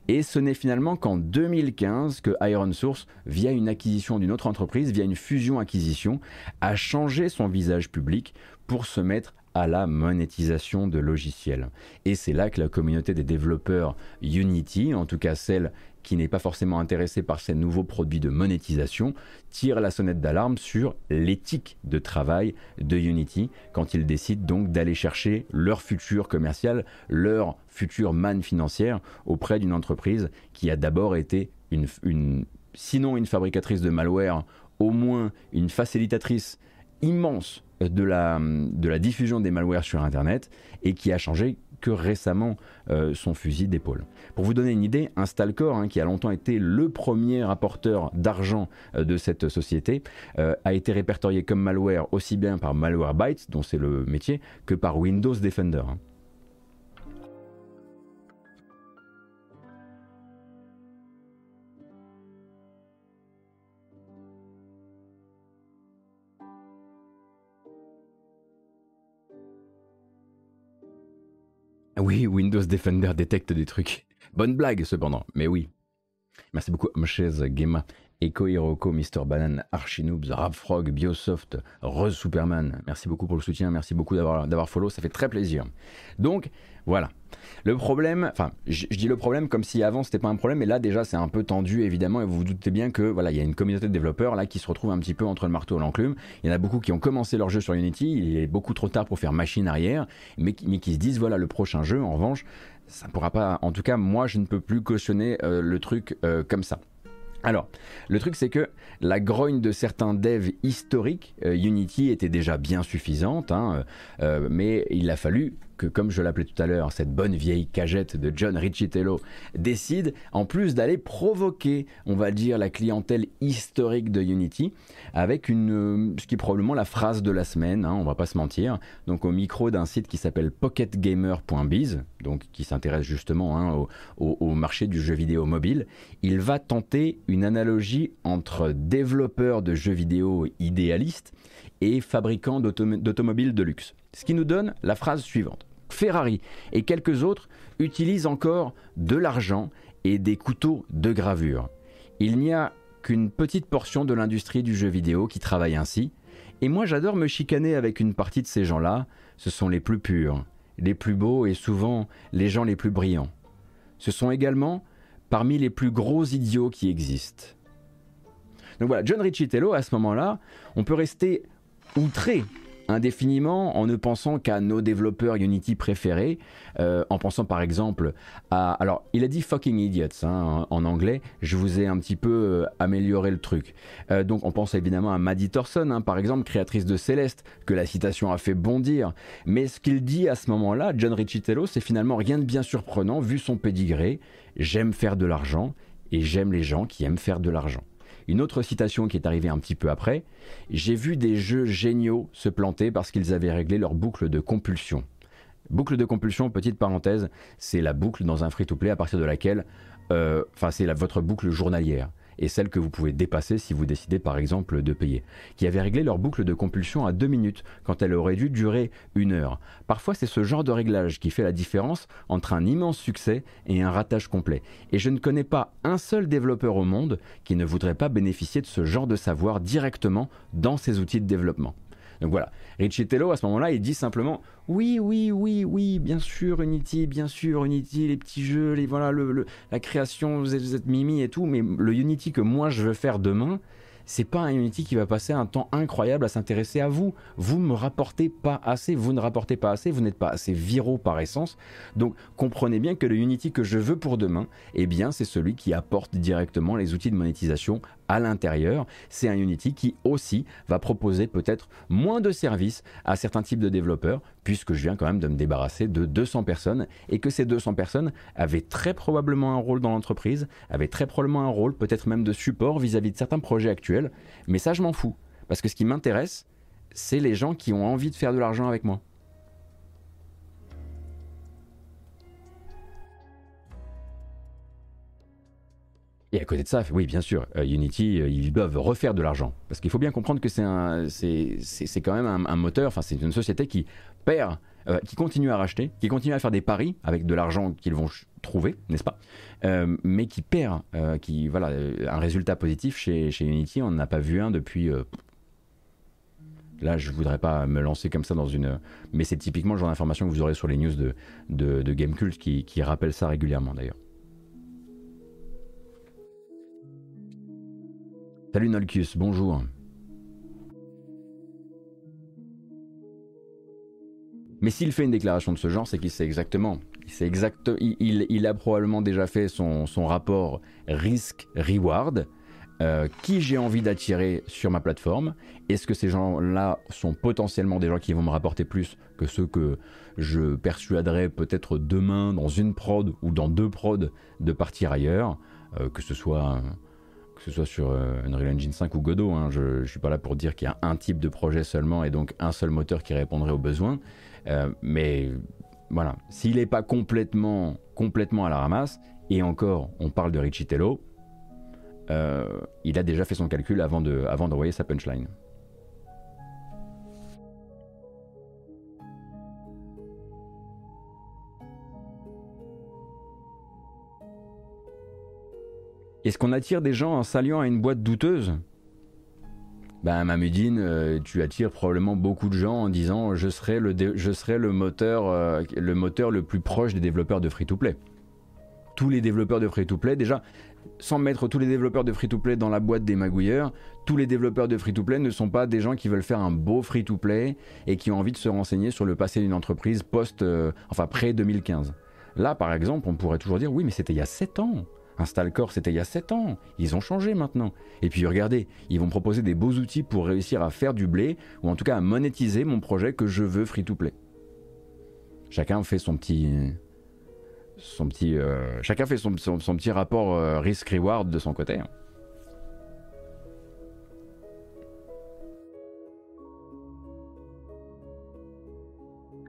et ce n'est finalement qu'en 2015 que Iron Source, via une acquisition d'une autre entreprise, via une fusion-acquisition, a changé son visage public pour se mettre à la monétisation de logiciels. Et c'est là que la communauté des développeurs Unity, en tout cas celle qui n'est pas forcément intéressée par ces nouveaux produits de monétisation, tire la sonnette d'alarme sur l'éthique de travail de Unity quand ils décident donc d'aller chercher leur futur commercial, leur future manne financière auprès d'une entreprise qui a d'abord été une, sinon une fabricatrice de malware, au moins une facilitatrice immense de la, de la diffusion des malwares sur Internet et qui a changé que récemment euh, son fusil d'épaule. Pour vous donner une idée, Installcore, hein, qui a longtemps été le premier apporteur d'argent euh, de cette société, euh, a été répertorié comme malware aussi bien par Malwarebytes, dont c'est le métier, que par Windows Defender. Hein. Oui, Windows Defender détecte des trucs. Bonne blague cependant, mais oui. Merci beaucoup, Mchez, Gemma, Echo Hiroko, Mr. Banane, Archinoobs, Rapfrog, Biosoft, Rose Superman. Merci beaucoup pour le soutien, merci beaucoup d'avoir follow, ça fait très plaisir. Donc, voilà. Le problème, enfin, je, dis le problème comme si avant c'était pas un problème, mais là déjà c'est un peu tendu évidemment, et vous vous doutez bien que voilà, il y a une communauté de développeurs là qui se retrouve un petit peu entre le marteau et l'enclume. Il y en a beaucoup qui ont commencé leur jeu sur Unity, il est beaucoup trop tard pour faire machine arrière, mais, qui se disent voilà le prochain jeu, en revanche, ça pourra pas. En tout cas, moi je ne peux plus cautionner euh, le truc euh, comme ça. Alors, le truc c'est que la grogne de certains devs historiques, euh, Unity était déjà bien suffisante, hein, mais il a fallu que, comme je l'appelais tout à l'heure, cette bonne vieille cagette de John Riccitello décide, en plus d'aller provoquer, on va dire, la clientèle historique de Unity, avec une, euh, ce qui est probablement la phrase de la semaine, hein, on va pas se mentir, donc au micro d'un site qui s'appelle pocketgamer.biz, donc qui s'intéresse justement hein, au, marché du jeu vidéo mobile, il va tenter analogie entre développeurs de jeux vidéo idéalistes et fabricants d'automobiles de luxe. Ce qui nous donne la phrase suivante. Ferrari et quelques autres utilisent encore de l'argent et des couteaux de gravure. Il n'y a qu'une petite portion de l'industrie du jeu vidéo qui travaille ainsi, Et moi j'adore me chicaner avec une partie de ces gens-là. Ce sont les plus purs, les plus beaux et souvent les gens les plus brillants. Ce sont également parmi les plus gros idiots qui existent. Donc voilà, John Riccitello, à ce moment-là, on peut rester outré indéfiniment en ne pensant qu'à nos développeurs Unity préférés, euh, en pensant par exemple à... Alors, il a dit fucking idiots hein, en, anglais, je vous ai un petit peu euh, amélioré le truc. Euh, donc on pense évidemment à Maddie Thorson, hein, par exemple, créatrice de Céleste, que la citation a fait bondir. Mais ce qu'il dit à ce moment-là, John Riccitello, c'est finalement rien de bien surprenant vu son pédigré. J'aime faire de l'argent et j'aime les gens qui aiment faire de l'argent. Une autre citation qui est arrivée un petit peu après, j'ai vu des jeux géniaux se planter parce qu'ils avaient réglé leur boucle de compulsion. Boucle de compulsion, petite parenthèse, c'est la boucle dans un free-to-play à partir de laquelle, euh, enfin c'est votre boucle journalière et celle que vous pouvez dépasser si vous décidez par exemple de payer, qui avaient réglé leur boucle de compulsion à deux minutes quand elle aurait dû durer une heure. Parfois c'est ce genre de réglage qui fait la différence entre un immense succès et un ratage complet. Et je ne connais pas un seul développeur au monde qui ne voudrait pas bénéficier de ce genre de savoir directement dans ses outils de développement. Donc voilà, Richie Tello à ce moment-là, il dit simplement oui, oui, oui, oui, bien sûr Unity, bien sûr Unity, les petits jeux, les voilà, la création, vous êtes, Mimi et tout, mais le Unity que moi je veux faire demain, c'est pas un Unity qui va passer un temps incroyable à s'intéresser à vous. Vous me rapportez pas assez, vous ne rapportez pas assez, vous n'êtes pas assez viraux par essence. Donc comprenez bien que le Unity que je veux pour demain, eh bien c'est celui qui apporte directement les outils de monétisation à l'intérieur. C'est un Unity qui aussi va proposer peut-être moins de services à certains types de développeurs, puisque je viens quand même de me débarrasser de 200 personnes et que ces 200 personnes avaient très probablement un rôle dans l'entreprise, avaient très probablement un rôle peut-être même de support vis-à-vis de certains projets actuels. Mais ça, je m'en fous. Parce que ce qui m'intéresse, c'est les gens qui ont envie de faire de l'argent avec moi. Et à côté de ça, oui, bien sûr, euh, Unity, euh, ils doivent refaire de l'argent. Parce qu'il faut bien comprendre que c'est, quand même un, moteur, enfin, c'est une société qui perd, euh, qui continue à racheter, qui continue à faire des paris avec de l'argent qu'ils vont trouver, n'est-ce pas? Mais qui perd, qui, voilà, un résultat positif chez, chez Unity, on n'a pas vu un depuis. Là, je voudrais pas me lancer comme ça dans une. Mais c'est typiquement le genre d'information que vous aurez sur les news de, de, de Gamecult qui, qui rappellent ça régulièrement d'ailleurs. Salut Nolcus, bonjour. Mais s'il fait une déclaration de ce genre, c'est qu'il sait exactement. Il, exact, il, a probablement déjà fait son, rapport risque-reward. Euh, qui j'ai envie d'attirer sur ma plateforme? Est-ce que ces gens-là sont potentiellement des gens qui vont me rapporter plus que ceux que je persuaderai peut-être demain dans une prod ou dans deux prods de partir ailleurs? Euh, Que ce soit que ce soit sur euh, Unreal Engine 5 ou Godot. Hein. Je ne suis pas là pour dire qu'il y a un type de projet seulement et donc un seul moteur qui répondrait aux besoins. Euh, mais voilà, s'il n'est pas complètement, à la ramasse, et encore, on parle de Richie Tello, euh, il a déjà fait son calcul avant d'envoyer de, sa punchline. Est-ce qu'on attire des gens en s'alliant à une boîte douteuse? Ben, Mamudine, euh, tu attires probablement beaucoup de gens en disant je serai le, je serai le, moteur, euh, le moteur le plus proche des développeurs de free-to-play. Tous les développeurs de free-to-play, déjà, sans mettre tous les développeurs de free-to-play dans la boîte des magouilleurs, tous les développeurs de free-to-play ne sont pas des gens qui veulent faire un beau free-to-play et qui ont envie de se renseigner sur le passé d'une entreprise post, euh, enfin près 2015. Là, par exemple, on pourrait toujours dire oui, mais c'était il y a 7 ans. Installcore, c'était il y a 7 ans. Ils ont changé maintenant. Et puis regardez, ils vont proposer des beaux outils pour réussir à faire du blé, ou en tout cas à monétiser mon projet que je veux free-to-play. Chacun fait son petit. Son petit euh, chacun fait son, petit rapport euh, risk-reward de son côté. Hein.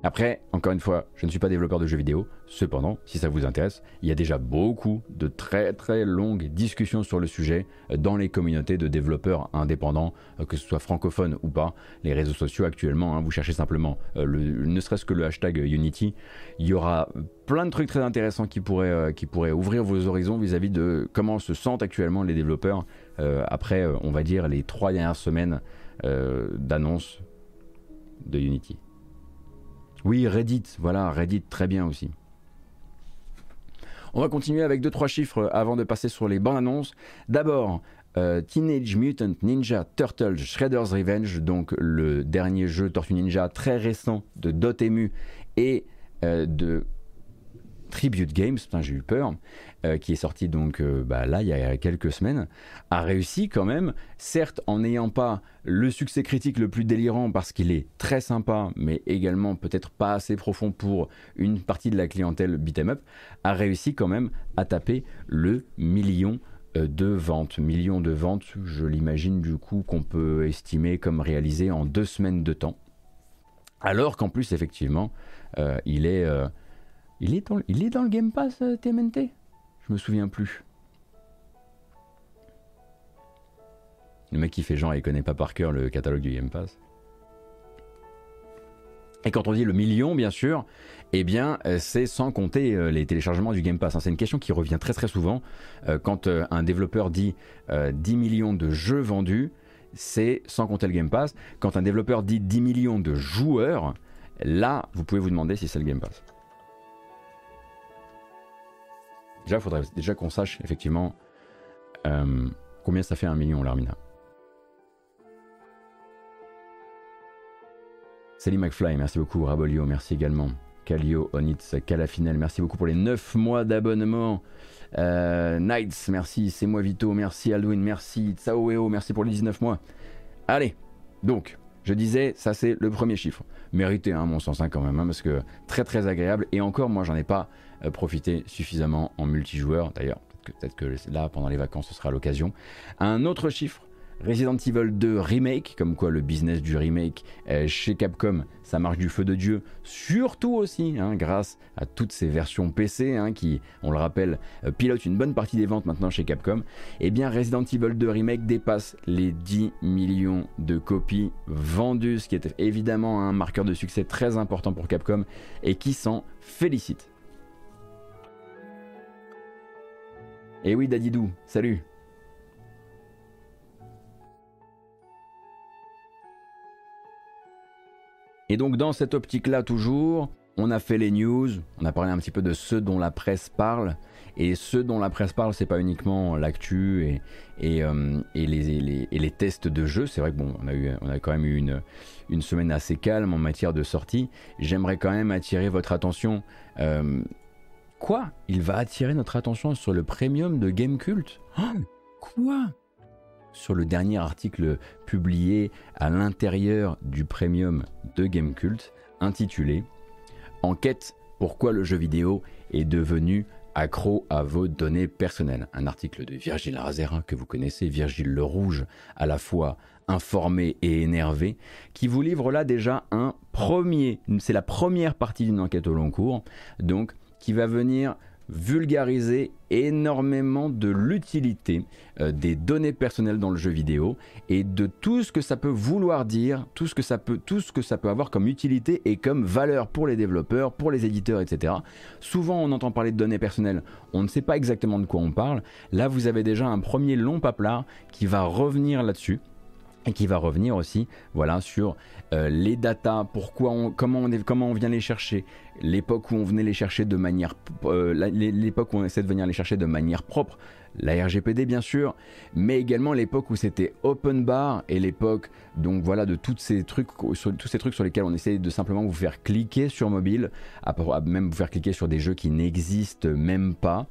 Après, encore une fois, je ne suis pas développeur de jeux vidéo. Cependant, si ça vous intéresse, il y a déjà beaucoup de très très longues discussions sur le sujet dans les communautés de développeurs indépendants, euh, que ce soit francophone ou pas. Les réseaux sociaux actuellement, hein, vous cherchez simplement euh, le, ne serait-ce que le hashtag Unity. Il y aura plein de trucs très intéressants qui pourraient, euh, qui pourraient ouvrir vos horizons vis-à-vis de comment se sentent actuellement les développeurs après, on va dire, les trois dernières semaines d'annonce de Unity. Oui, Reddit, voilà, Reddit très bien aussi. On va continuer avec 2-3 chiffres avant de passer sur les bandes annonces. D'abord, euh, Teenage Mutant Ninja Turtles Shredder's Revenge, donc le dernier jeu Tortue Ninja très récent de Dotemu et euh, de Tribute Games, j'ai eu peur, euh, qui est sorti donc euh, bah, là il y a quelques semaines, a réussi quand même, certes en n'ayant pas le succès critique le plus délirant parce qu'il est très sympa, mais également peut-être pas assez profond pour une partie de la clientèle beat'em up, a réussi quand même à taper le million euh, de ventes. Million de ventes, je l'imagine du coup qu'on peut estimer comme réalisé en deux semaines de temps. Alors qu'en plus effectivement, il est il est dans, le Game Pass euh, TMNT Je me souviens plus. Le mec qui fait genre, il connaît pas par cœur le catalogue du Game Pass. Et quand on dit le million, bien sûr, eh bien, euh, c'est sans compter euh, les téléchargements du Game Pass. Hein. C'est une question qui revient très très souvent. quand un développeur dit 10 millions de jeux vendus, c'est sans compter le Game Pass. Quand un développeur dit 10 millions de joueurs, là, vous pouvez vous demander si c'est le Game Pass. Déjà, il faudrait déjà qu'on sache effectivement euh, combien ça fait un million, l'Armina. Salut McFly, merci beaucoup. Rabolio, merci également. Calio, Onitz, Calafinel, merci beaucoup pour les 9 mois d'abonnement. Euh, Knights, merci. C'est moi Vito, merci. Alduin, merci. Tsaoeo, merci pour les 19 mois. Allez, donc, je disais, ça c'est le premier chiffre. Mérité, hein, mon sens, hein, quand même, hein, parce que très très agréable. Et encore, moi, j'en ai pas profiter suffisamment en multijoueur. D'ailleurs, peut-être que là, pendant les vacances, ce sera l'occasion. Un autre chiffre. Resident Evil 2 Remake, comme quoi le business du remake euh, chez Capcom, ça marche du feu de Dieu, surtout aussi hein, grâce à toutes ces versions PC hein, qui, on le rappelle, euh, pilotent une bonne partie des ventes maintenant chez Capcom. Eh bien Resident Evil 2 Remake dépasse les 10 millions de copies vendues, ce qui est évidemment un marqueur de succès très important pour Capcom et qui s'en félicite. Et eh oui, Dadidou, salut. Et donc dans cette optique-là toujours, on a fait les news, on a parlé un petit peu de ce dont la presse parle. Et ce dont la presse parle, c'est pas uniquement l'actu et, euh, les, tests de jeux. C'est vrai que bon, on a, eu, quand même eu une, une semaine assez calme en matière de sortie. J'aimerais quand même attirer votre attention euh, Quoi Il va attirer notre attention sur le premium de Gamecult <gasps> oh, Quoi Sur le dernier article publié à l'intérieur du premium de Gamecult, intitulé Enquête pourquoi le jeu vidéo est devenu accro à vos données personnelles. Un article de Virgile Razerin que vous connaissez, Virgile le Rouge, à la fois informé et énervé, qui vous livre là déjà un premier, c'est la première partie d'une enquête au long cours, donc qui va venir vulgariser énormément de l'utilité euh, des données personnelles dans le jeu vidéo et de tout ce que ça peut vouloir dire, tout ce que ça peut, avoir comme utilité et comme valeur pour les développeurs, pour les éditeurs, etc. Souvent, on entend parler de données personnelles, on ne sait pas exactement de quoi on parle. Là, vous avez déjà un premier long paplard qui va revenir là-dessus et qui va revenir aussi voilà sur euh, les datas, pourquoi comment, on comment on vient les chercher, l'époque où on venait les chercher de manière euh, l'époque où on essaie de venir les chercher de manière propre, la RGPD bien sûr, mais également l'époque où c'était open bar et l'époque donc voilà de tous ces trucs sur, tous ces trucs sur lesquels on essaie de simplement vous faire cliquer sur mobile, à, même vous faire cliquer sur des jeux qui n'existent même pas,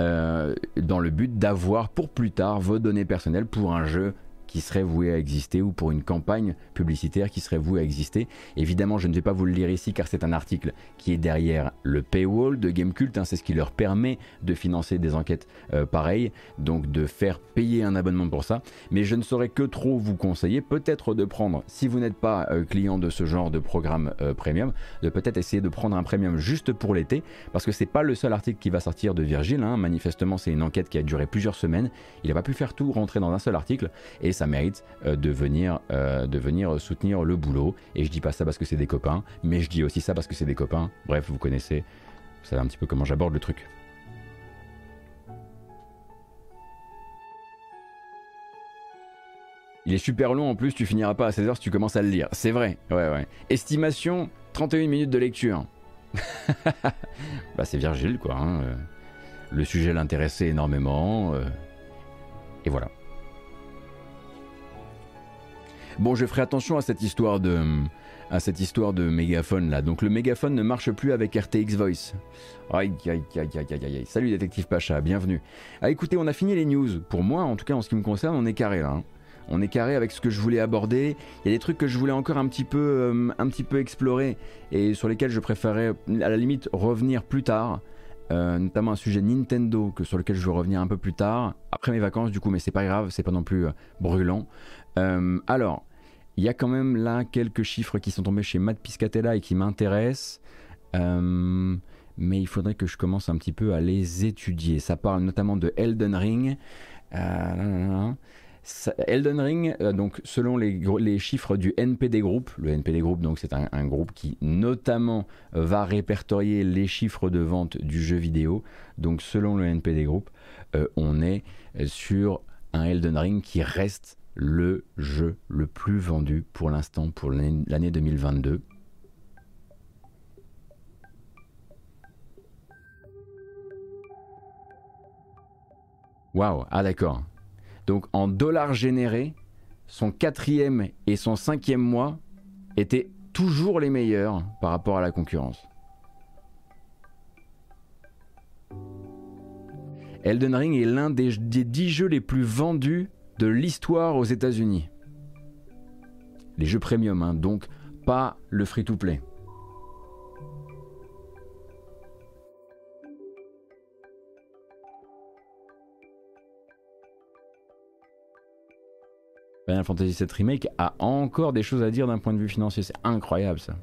euh, dans le but d'avoir pour plus tard vos données personnelles pour un jeu qui serait voué à exister ou pour une campagne publicitaire qui serait vouée à exister. Évidemment, je ne vais pas vous le lire ici car c'est un article qui est derrière le paywall de Gamecult. Hein, c'est ce qui leur permet de financer des enquêtes euh, pareilles, donc de faire payer un abonnement pour ça. Mais je ne saurais que trop vous conseiller peut-être de prendre, si vous n'êtes pas euh, client de ce genre de programme euh, premium, de peut-être essayer de prendre un premium juste pour l'été, parce que c'est pas le seul article qui va sortir de Virgile. Hein. Manifestement, c'est une enquête qui a duré plusieurs semaines. Il n'a pas pu faire tout rentrer dans un seul article, et ça mérite de, venir, de venir soutenir le boulot. Et je dis pas ça parce que c'est des copains, mais je dis aussi ça parce que c'est des copains. Bref, vous connaissez, vous savez un petit peu comment j'aborde le truc. Il est super long en plus, tu finiras pas à 16h si tu commences à le lire. C'est vrai, ouais, ouais. Estimation 31 minutes de lecture. <laughs> bah, c'est Virgile, quoi. Hein, euh. Le sujet l'intéressait énormément. Euh. Et voilà. Bon, je ferai attention à cette histoire de à cette histoire de mégaphone là. Donc le mégaphone ne marche plus avec RTX Voice. Aïe aïe aïe aïe. Salut détective Pacha, bienvenue. Ah écoutez, on a fini les news. Pour moi, en tout cas en ce qui me concerne, on est carré là. Hein on est carré avec ce que je voulais aborder. Il y a des trucs que je voulais encore un petit peu, euh, un petit peu explorer et sur lesquels je préférais à la limite revenir plus tard. Euh, notamment un sujet Nintendo que sur lequel je vais revenir un peu plus tard après mes vacances du coup mais c'est pas grave c'est pas non plus euh, brûlant alors il y a quand même là quelques chiffres qui sont tombés chez Matt Piscatella et qui m'intéressent mais il faudrait que je commence un petit peu à les étudier. Ça parle notamment de Elden Ring. Elden Ring, euh, donc selon les, chiffres du NPD Group, le NPD Group, donc c'est un, groupe qui notamment euh, va répertorier les chiffres de vente du jeu vidéo. Donc selon le NPD Group, euh, on est sur un Elden Ring qui reste le jeu le plus vendu pour l'instant pour l'année 2022. Waouh, ah d'accord. Donc en dollars générés, son quatrième et son cinquième mois étaient toujours les meilleurs par rapport à la concurrence. Elden Ring est l'un des, des 10 jeux les plus vendus de l'histoire aux États-Unis. Les jeux premium, hein, donc pas le free-to-play. Final Fantasy VII Remake a encore des choses à dire d'un point de vue financier. C'est incroyable ça.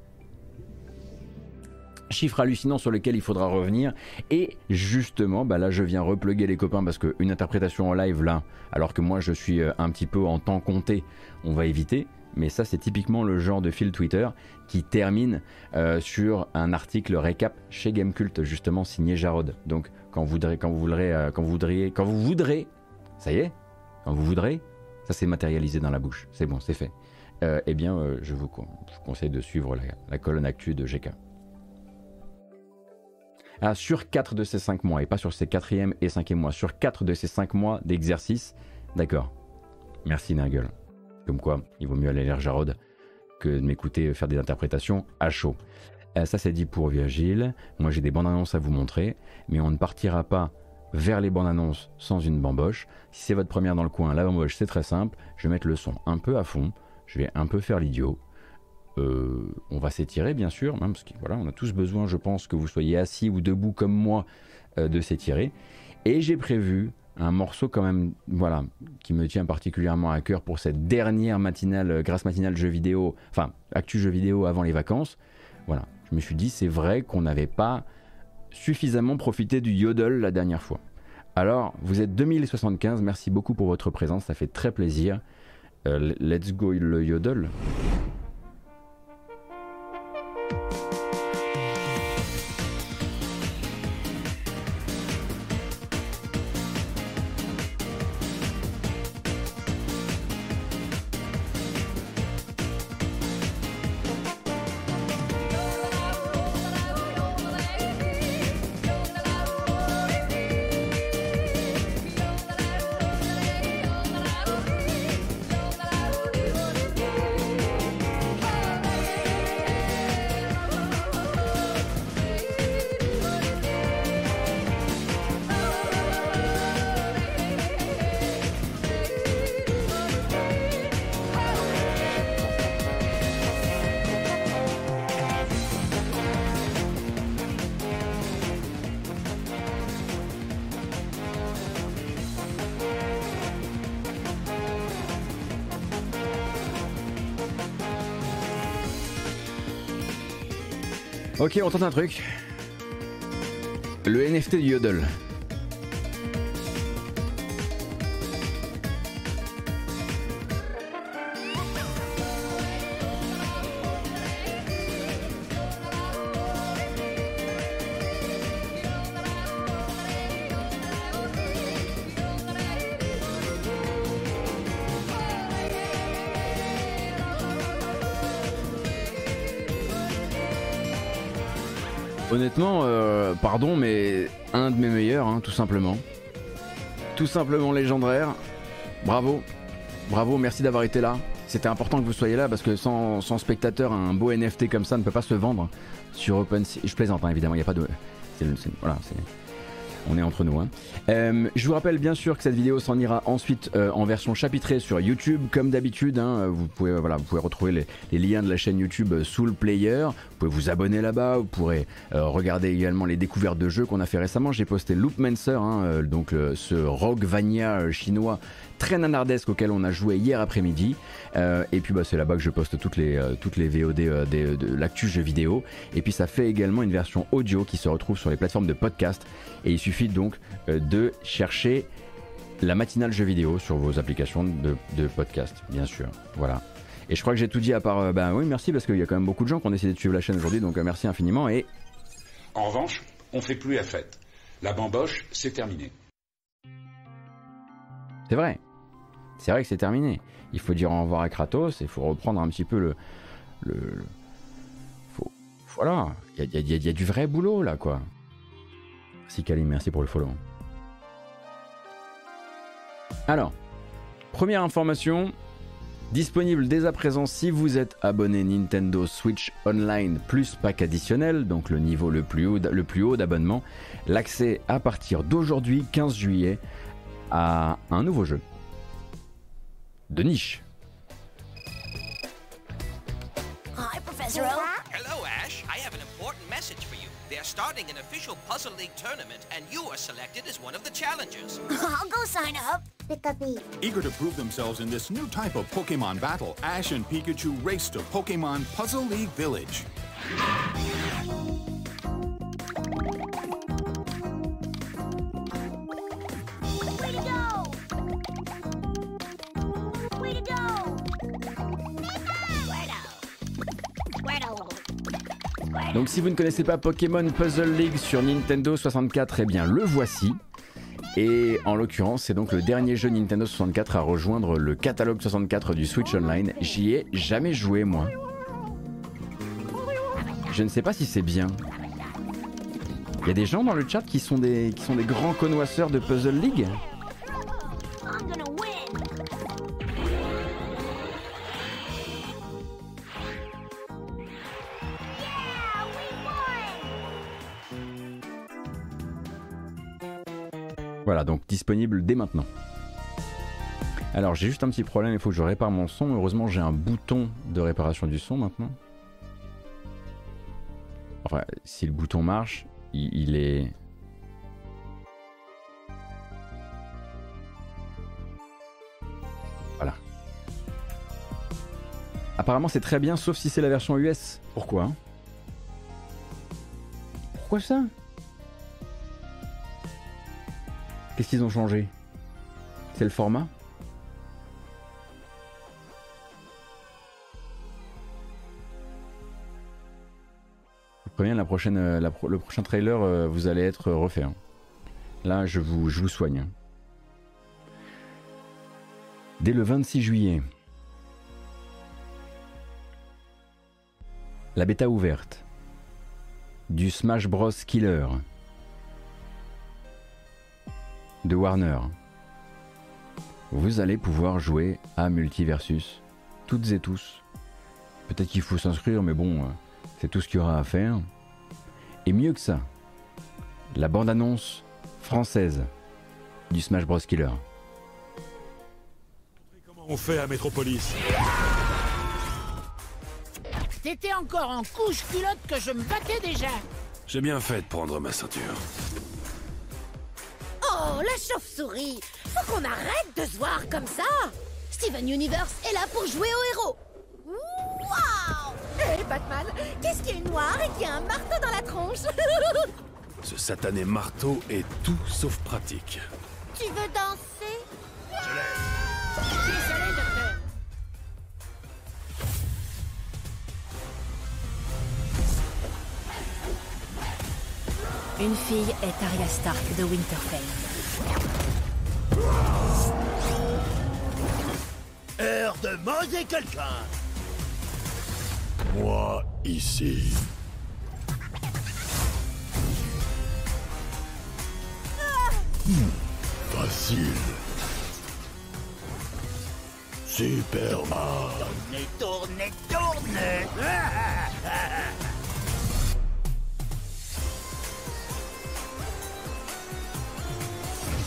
Chiffre hallucinant sur lequel il faudra revenir. Et justement, bah là je viens repluguer les copains parce qu'une interprétation en live là, alors que moi je suis euh, un petit peu en temps compté, on va éviter. Mais ça c'est typiquement le genre de fil Twitter qui termine euh, sur un article récap chez Gamecult justement signé Jarod. Donc quand vous voudrez, quand vous voudrez, euh, quand vous quand vous voudrez, ça y est, quand vous voudrez, ça s'est matérialisé dans la bouche. C'est bon, c'est fait. Eh bien, je, vous, conseille de suivre la, colonne actu de GK. Ah, sur 4 de ces 5 mois, et pas sur ces 4e et 5e mois, sur 4 de ces 5 mois d'exercice, d'accord. Merci Nagel. Comme quoi, il vaut mieux aller lire Jarod que de m'écouter faire des interprétations à chaud. Euh, ça c'est dit pour Virgile. Moi j'ai des bandes annonces à vous montrer, mais on ne partira pas vers les bandes annonces sans une bamboche. Si c'est votre première dans le coin, la bamboche c'est très simple. Je vais mettre le son un peu à fond. Je vais un peu faire l'idiot. Euh, on va s'étirer bien sûr, même parce que voilà, on a tous besoin, je pense, que vous soyez assis ou debout comme moi, euh, de s'étirer. Et j'ai prévu un morceau quand même, voilà, qui me tient particulièrement à cœur pour cette dernière matinale, euh, grâce matinale jeu vidéo, enfin actu jeu vidéo avant les vacances. Voilà, je me suis dit c'est vrai qu'on n'avait pas suffisamment profité du yodel la dernière fois. Alors, vous êtes 2075, merci beaucoup pour votre présence, ça fait très plaisir. Let's go le yodel. Bye. Ok, on tente un truc. Le NFT du Yodel. Honnêtement, euh, pardon, mais un de mes meilleurs, hein, tout simplement. Tout simplement légendaire. Bravo. Bravo, merci d'avoir été là. C'était important que vous soyez là parce que sans, spectateur, un beau NFT comme ça ne peut pas se vendre sur OpenSea. Je plaisante, hein, évidemment, il n'y a pas de. le- voilà, c'est- on est entre nous. hein. Euh, je vous rappelle bien sûr que cette vidéo s'en ira ensuite euh, en version chapitrée sur YouTube, comme d'habitude. hein. vous, pouvez, voilà, vous pouvez retrouver les, liens de la chaîne YouTube euh, sous le player. Vous pouvez vous abonner là-bas. Vous pourrez regarder également les découvertes de jeux qu'on a fait récemment. J'ai posté Loopmancer, hein, euh, donc ce Roguevania euh, chinois très nanardesque auquel on a joué hier après-midi. Euh, et puis bah, c'est là-bas que je poste toutes les, euh, toutes les VOD euh, des- de l'actu jeux vidéo. Et puis ça fait également une version audio qui se retrouve sur les plateformes de podcast. Et il suffit donc euh, de chercher la matinale jeux vidéo sur vos applications de, de podcast, bien sûr. Voilà. Et je crois que j'ai tout dit à part. euh, ben oui, merci parce qu'il y a quand même beaucoup de gens qui ont décidé de suivre la chaîne aujourd'hui, donc euh, merci infiniment. Et En revanche, on fait plus la fête. La bamboche, c'est terminé. c'est vrai. C'est vrai que c'est terminé. Il faut dire au revoir à Kratos et il faut reprendre un petit peu le. le, faut- voilà. Il y a, du vrai boulot là, quoi. Merci Kalim, merci pour le follow. Alors, première information, disponible dès à présent si vous êtes abonné Nintendo Switch Online plus pack additionnel, donc le niveau le plus haut d'abonnement, l'accès à partir d'aujourd'hui 15 juillet à un nouveau jeu de niche. Hi, Professor Oak. Hello, Ash. I have an important message for you. They are starting an official Puzzle League tournament, and you are selected as one of the challengers. <laughs> I'll go sign up. Eager to prove themselves in this new type of Pokemon battle, Ash and Pikachu race to Pokemon Puzzle League Village. Donc si vous ne connaissez pas Pokémon Puzzle League sur Nintendo 64, eh bien le voici. Et en l'occurrence, c'est donc le dernier jeu Nintendo 64 à rejoindre le catalogue 64 du Switch Online. J'y ai jamais joué moi. Je ne sais pas si c'est bien. Il y a des gens dans le chat qui sont des, qui sont des grands connoisseurs de Puzzle League? Disponible dès maintenant. Alors j'ai juste un petit problème, il faut que je répare mon son. Heureusement j'ai un bouton de réparation du son maintenant. Enfin, si le bouton marche, il, est... Voilà. Apparemment c'est très bien, sauf si c'est la version US. Pourquoi hein? Pourquoi ça? Qu'est-ce qu'ils ont changé? C'est le format? Je préviens, la prochaine, euh, le prochain trailer, euh, vous allez être refait. hein. Là, je vous, je vous soigne. hein. Dès le 26 juillet, la bêta ouverte du Smash Bros Killer de Warner. Vous allez pouvoir jouer à Multiversus, toutes et tous. Peut-être qu'il faut s'inscrire, mais bon, euh, c'est tout ce qu'il y aura à faire. Et mieux que ça, la bande-annonce française du Smash Bros Killer. Comment on fait à Métropolis T'étais encore en couche culotte que je me battais déjà. J'ai bien fait de prendre ma ceinture. Oh, la chauve-souris. Faut qu'on arrête de se voir comme ça. Steven Universe est là pour jouer au héros. Waouh. Hé, Batman, qu'est-ce qui est noir et qui a un marteau dans la tronche? <laughs> Ce satané marteau est tout sauf pratique. Tu veux danser? Désolé, Une fille est Arya Stark de Winterfell. Heure de manger quelqu'un Moi, ici. Hmm, facile. Superman. Tournez, tournez, tournez <laughs>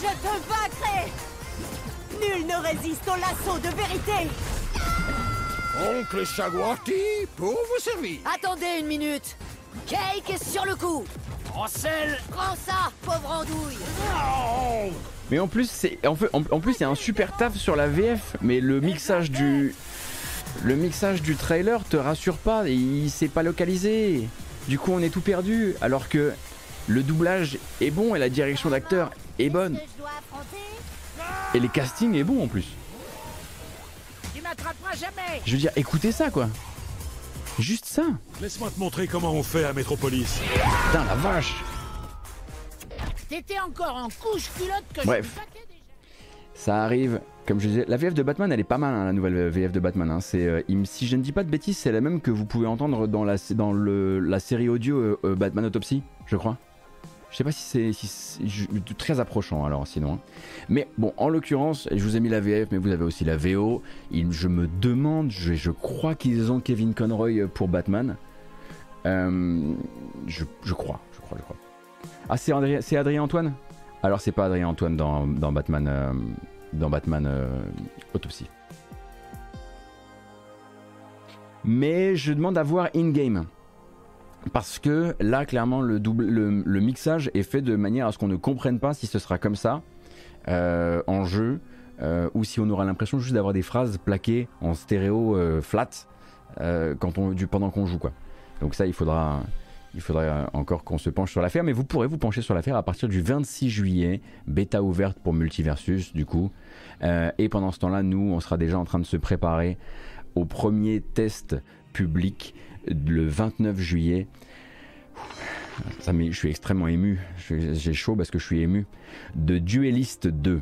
Je te vaincrai Nul ne résiste au lasso de vérité. Oncle Shagwati, pour vous servir. Attendez une minute. Cake est sur le coup. Prends ça, pauvre andouille. Mais en plus, c'est en, fait- en, en plus, il y a un super taf sur la VF, mais le mixage du le mixage du trailer te rassure pas, il s'est pas localisé. Du coup, on est tout perdu, alors que le doublage est bon et la direction d'acteur est bonne et les castings est bon en plus. Tu m'attraperas jamais. Je veux dire, écoutez ça quoi. Juste ça. Laisse-moi te montrer comment on fait à Métropolis. Putain la vache. T'étais encore en couche culotte que Bref. je me battais déjà. Ça arrive, comme je disais, la VF de Batman, elle est pas mal, hein, la nouvelle VF de Batman. hein. C'est, euh, si je ne dis pas de bêtises, c'est la même que vous pouvez entendre dans la, dans le, la série audio euh, euh, Batman Autopsy, je crois. Je sais pas si c'est très approchant alors sinon. hein. Mais bon, en l'occurrence, je vous ai mis la VF, mais vous avez aussi la VO. Je me demande, je, crois qu'ils ont Kevin Conroy pour Batman. Euh, je, crois, je crois, je crois. Ah, c'est Adrien, Adrien Antoine? Alors c'est pas Adrien Antoine dans, Batman, euh, dans Batman euh, Autopsy. Mais je demande à voir in-game. Parce que là, clairement, le, mixage est fait de manière à ce qu'on ne comprenne pas si ce sera comme ça euh, en jeu euh, ou si on aura l'impression juste d'avoir des phrases plaquées en stéréo euh, flat quand on, du, pendant qu'on joue. Donc ça, il faudra, il faudra encore qu'on se penche sur l'affaire. Mais vous pourrez vous pencher sur l'affaire à partir du 26 juillet, bêta ouverte pour Multiversus du coup. Et pendant ce temps-là, nous, on sera déjà en train de se préparer au premier test public le 29 juillet. Je suis extrêmement ému. J'ai chaud parce que je suis ému. De Duelist 2.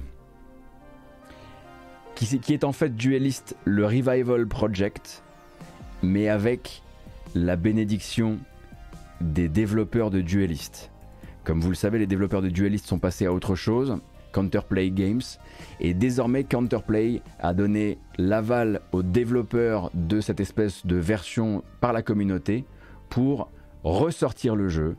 Qui, qui est en fait Duelist le Revival Project, mais avec la bénédiction des développeurs de Duelist. Comme vous le savez, les développeurs de Duelist sont passés à autre chose, Counterplay Games, et désormais Counterplay a donné l'aval aux développeurs de cette espèce de version par la communauté pour ressortir le jeu,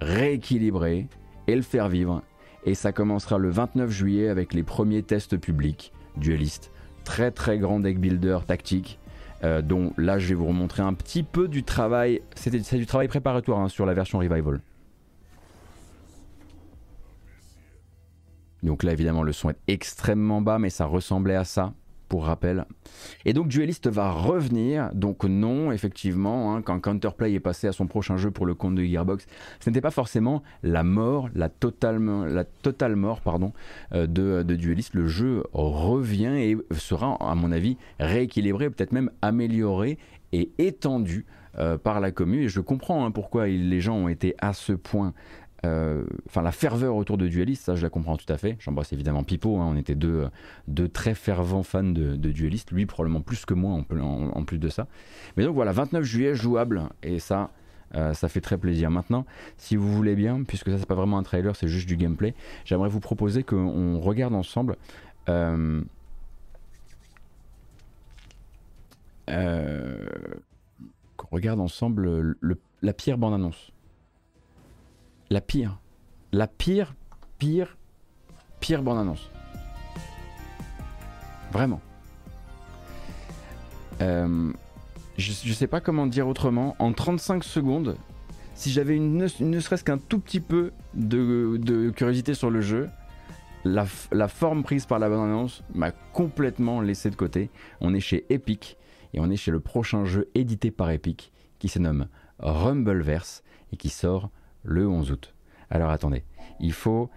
rééquilibrer et le faire vivre. Et ça commencera le 29 juillet avec les premiers tests publics Duelist. Très très grand deck builder tactique. euh, dont là je vais vous remontrer un petit peu du travail. C'est du travail préparatoire hein, sur la version Revival. Donc là, évidemment, le son est extrêmement bas, mais ça ressemblait à ça, pour rappel. Et donc, Duelist va revenir. Donc, non, effectivement, hein, quand Counterplay est passé à son prochain jeu pour le compte de Gearbox, ce n'était pas forcément la mort, la totale, la totale mort pardon, euh, de, de Duelist. Le jeu revient et sera, à mon avis, rééquilibré, peut-être même amélioré et étendu euh, par la commune. Et je comprends hein, pourquoi les gens ont été à ce point enfin la ferveur autour de Duelist, ça je la comprends tout à fait. J'embrasse évidemment Pipo, hein, on était deux, très fervents fans de, de Duelist, lui probablement plus que moi en, plus de ça. Mais donc voilà, 29 juillet jouable, et ça, euh, ça fait très plaisir. Maintenant, si vous voulez bien, puisque ça c'est pas vraiment un trailer, c'est juste du gameplay, j'aimerais vous proposer qu'on regarde ensemble. euh, euh, qu'on regarde ensemble le- la pire bande-annonce. La pire. La pire, pire, pire bande-annonce. Vraiment. Euh, je, je sais pas comment dire autrement. En 35 secondes, si j'avais une, ne, serait-ce qu'un tout petit peu de, curiosité sur le jeu, la, la forme prise par la bande-annonce m'a complètement laissé de côté. On est chez Epic et on est chez le prochain jeu édité par Epic qui se nomme Rumbleverse et qui sort le 11 août. Alors attendez, il faut,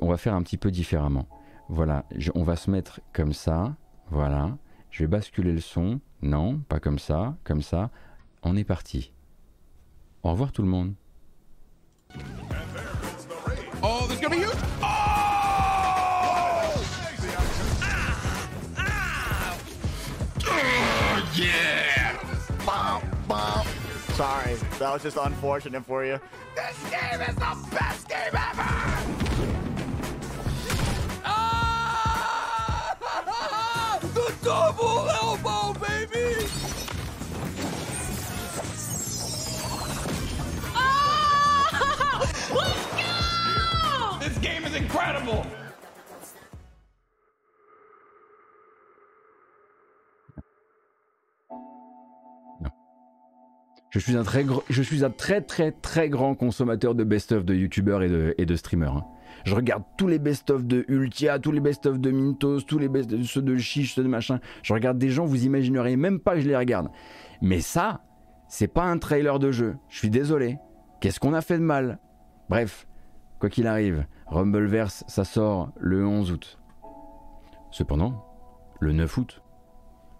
on va faire un petit peu différemment. Voilà, on va se mettre comme ça, voilà. Je vais basculer le son. Non, pas comme ça, comme ça. On est parti. Au revoir tout le monde. Oh, this is gonna be huge. Oh! Oh, yeah! Bum, bum. Sorry, that was just unfortunate for you. This game is the best game ever! Ah! <laughs> The double elbow, baby! <laughs> Let's go! This game is incredible! Je suis un très, très très grand consommateur de best-of de youtubeurs et de, et de streamers. hein. Je regarde tous les best-of de Ultia, tous les best-of de Mintos, tous les best ceux de Chiche, ceux de machin. Je regarde des gens, vous imagineriez même pas que je les regarde. Mais ça, c'est pas un trailer de jeu. Je suis désolé. Qu'est-ce qu'on a fait de mal? Bref, quoi qu'il arrive, Rumbleverse, ça sort le 11 août. Cependant, le 9 août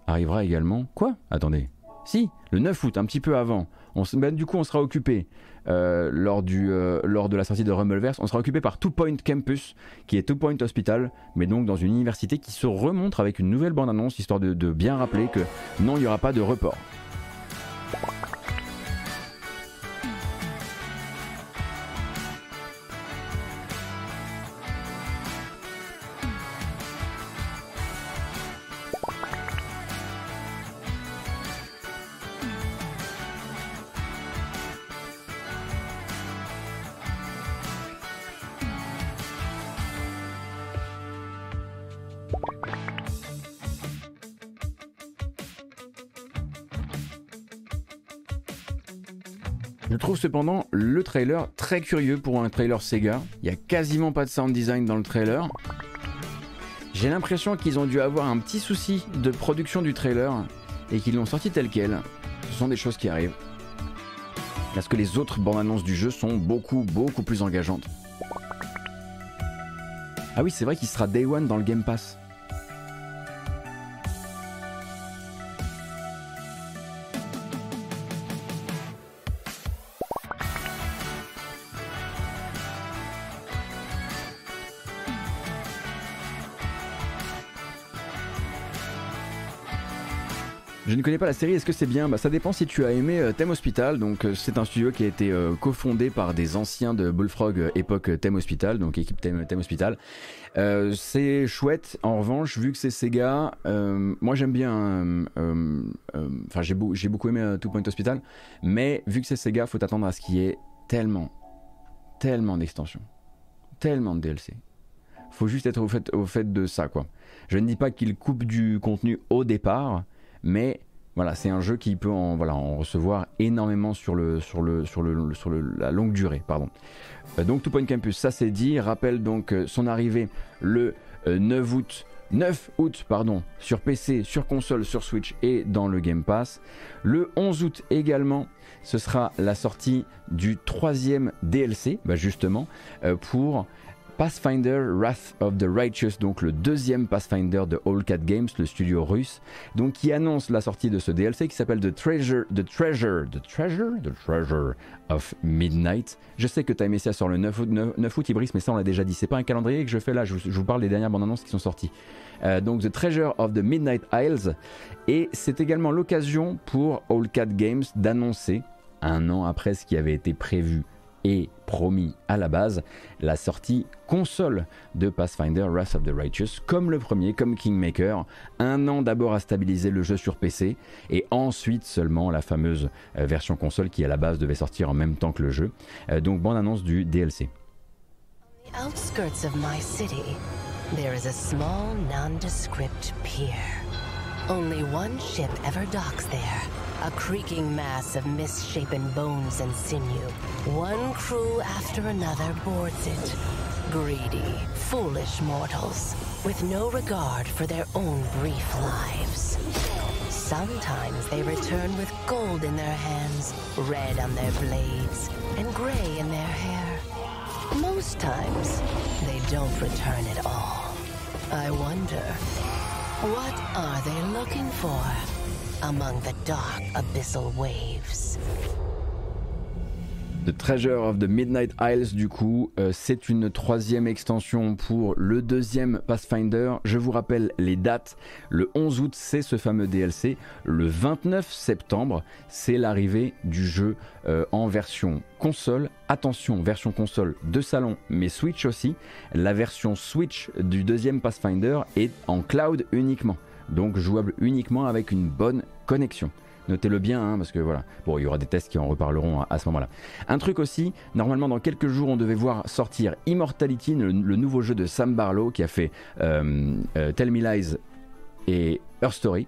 arrivera également. Quoi? Attendez. Si, le 9 août, un petit peu avant. Ben, du coup, on sera occupé euh, euh, lors de la sortie de Rumbleverse. On sera occupé par Two Point Campus, qui est Two Point Hospital, mais donc dans une université qui se remontre avec une nouvelle bande-annonce, histoire de bien rappeler que non, il n'y aura pas de report. Trailer très curieux pour un trailer Sega. Il n'y a quasiment pas de sound design dans le trailer. J'ai l'impression qu'ils ont dû avoir un petit souci de production du trailer et qu'ils l'ont sorti tel quel. Ce sont des choses qui arrivent. Parce que les autres bandes annonces du jeu sont beaucoup, beaucoup plus engageantes. Ah oui, c'est vrai qu'il sera Day One dans le Game Pass. Connais pas la série, est-ce que c'est bien? Bah, Ça dépend si tu as aimé euh, Thème Hospital. Donc, euh, c'est un studio qui a été euh, cofondé par des anciens de Bullfrog euh, époque Thème Hospital, donc équipe Thème, Hospital. C'est chouette, en revanche, vu que c'est Sega, moi j'aime bien. Enfin, j'ai beau- beaucoup aimé Two Point Hospital, mais vu que c'est Sega, faut t'attendre à ce qu'il y ait tellement, tellement d'extensions, tellement de DLC. Faut juste être au fait, au fait de ça, quoi. Je ne dis pas qu'il coupe du contenu au départ, mais voilà, c'est un jeu qui peut en, voilà, en recevoir énormément sur, le, sur, le, sur, le, sur le- la longue durée. Pardon. Euh, donc Two Point Campus, ça c'est dit. Rappelle donc euh, son arrivée le euh, 9 août. 9 août, pardon, sur PC, sur console, sur Switch et dans le Game Pass. Le 11 août également, ce sera la sortie du troisième DLC, bah justement, euh, pour Pathfinder Wrath of the Righteous, donc le deuxième Pathfinder de All Cat Games, le studio russe, donc qui annonce la sortie de ce DLC qui s'appelle The Treasure, The Treasure, The Treasure, The Treasure of Midnight. Je sais que tu as aimé ça sur le 9 août, 9, 9 août Ibris, mais ça on l'a déjà dit. C'est pas un calendrier que je fais là, je, vous- je vous parle des dernières bandes annonces qui sont sorties. Euh, donc The Treasure of the Midnight Isles, et c'est également l'occasion pour All Cat Games d'annoncer, un an après ce qui avait été prévu et promis à la base, la sortie console de Pathfinder Wrath of the Righteous, comme le premier, comme Kingmaker, un an d'abord à stabiliser le jeu sur PC, et ensuite seulement la fameuse euh, version console qui à la base devait sortir en même temps que le jeu. Euh, donc bande annonce du DLC. Only one ship ever docks there. A creaking mass of misshapen bones and sinew. One crew after another boards it. Greedy, foolish mortals, with no regard for their own brief lives. Sometimes they return with gold in their hands, red on their blades, and gray in their hair. Most times, they don't return at all. I wonder, what are they looking for among the dark abyssal waves? The Treasure of the Midnight Isles, du coup, euh, c'est une troisième extension pour le deuxième Pathfinder. Je vous rappelle les dates. Le 11 août, c'est ce fameux DLC. Le 29 septembre, c'est l'arrivée du jeu euh, en version console. Attention, version console de salon, mais Switch aussi. La version Switch du deuxième Pathfinder est en cloud uniquement. Donc jouable uniquement avec une bonne connexion. Notez-le bien, hein, parce que voilà. Bon, il y aura des tests qui en reparleront à, ce moment-là. Un truc aussi, normalement dans quelques jours, on devait voir sortir Immortality, le, le nouveau jeu de Sam Barlow qui a fait euh, euh, Tell Me Lies et Her Story.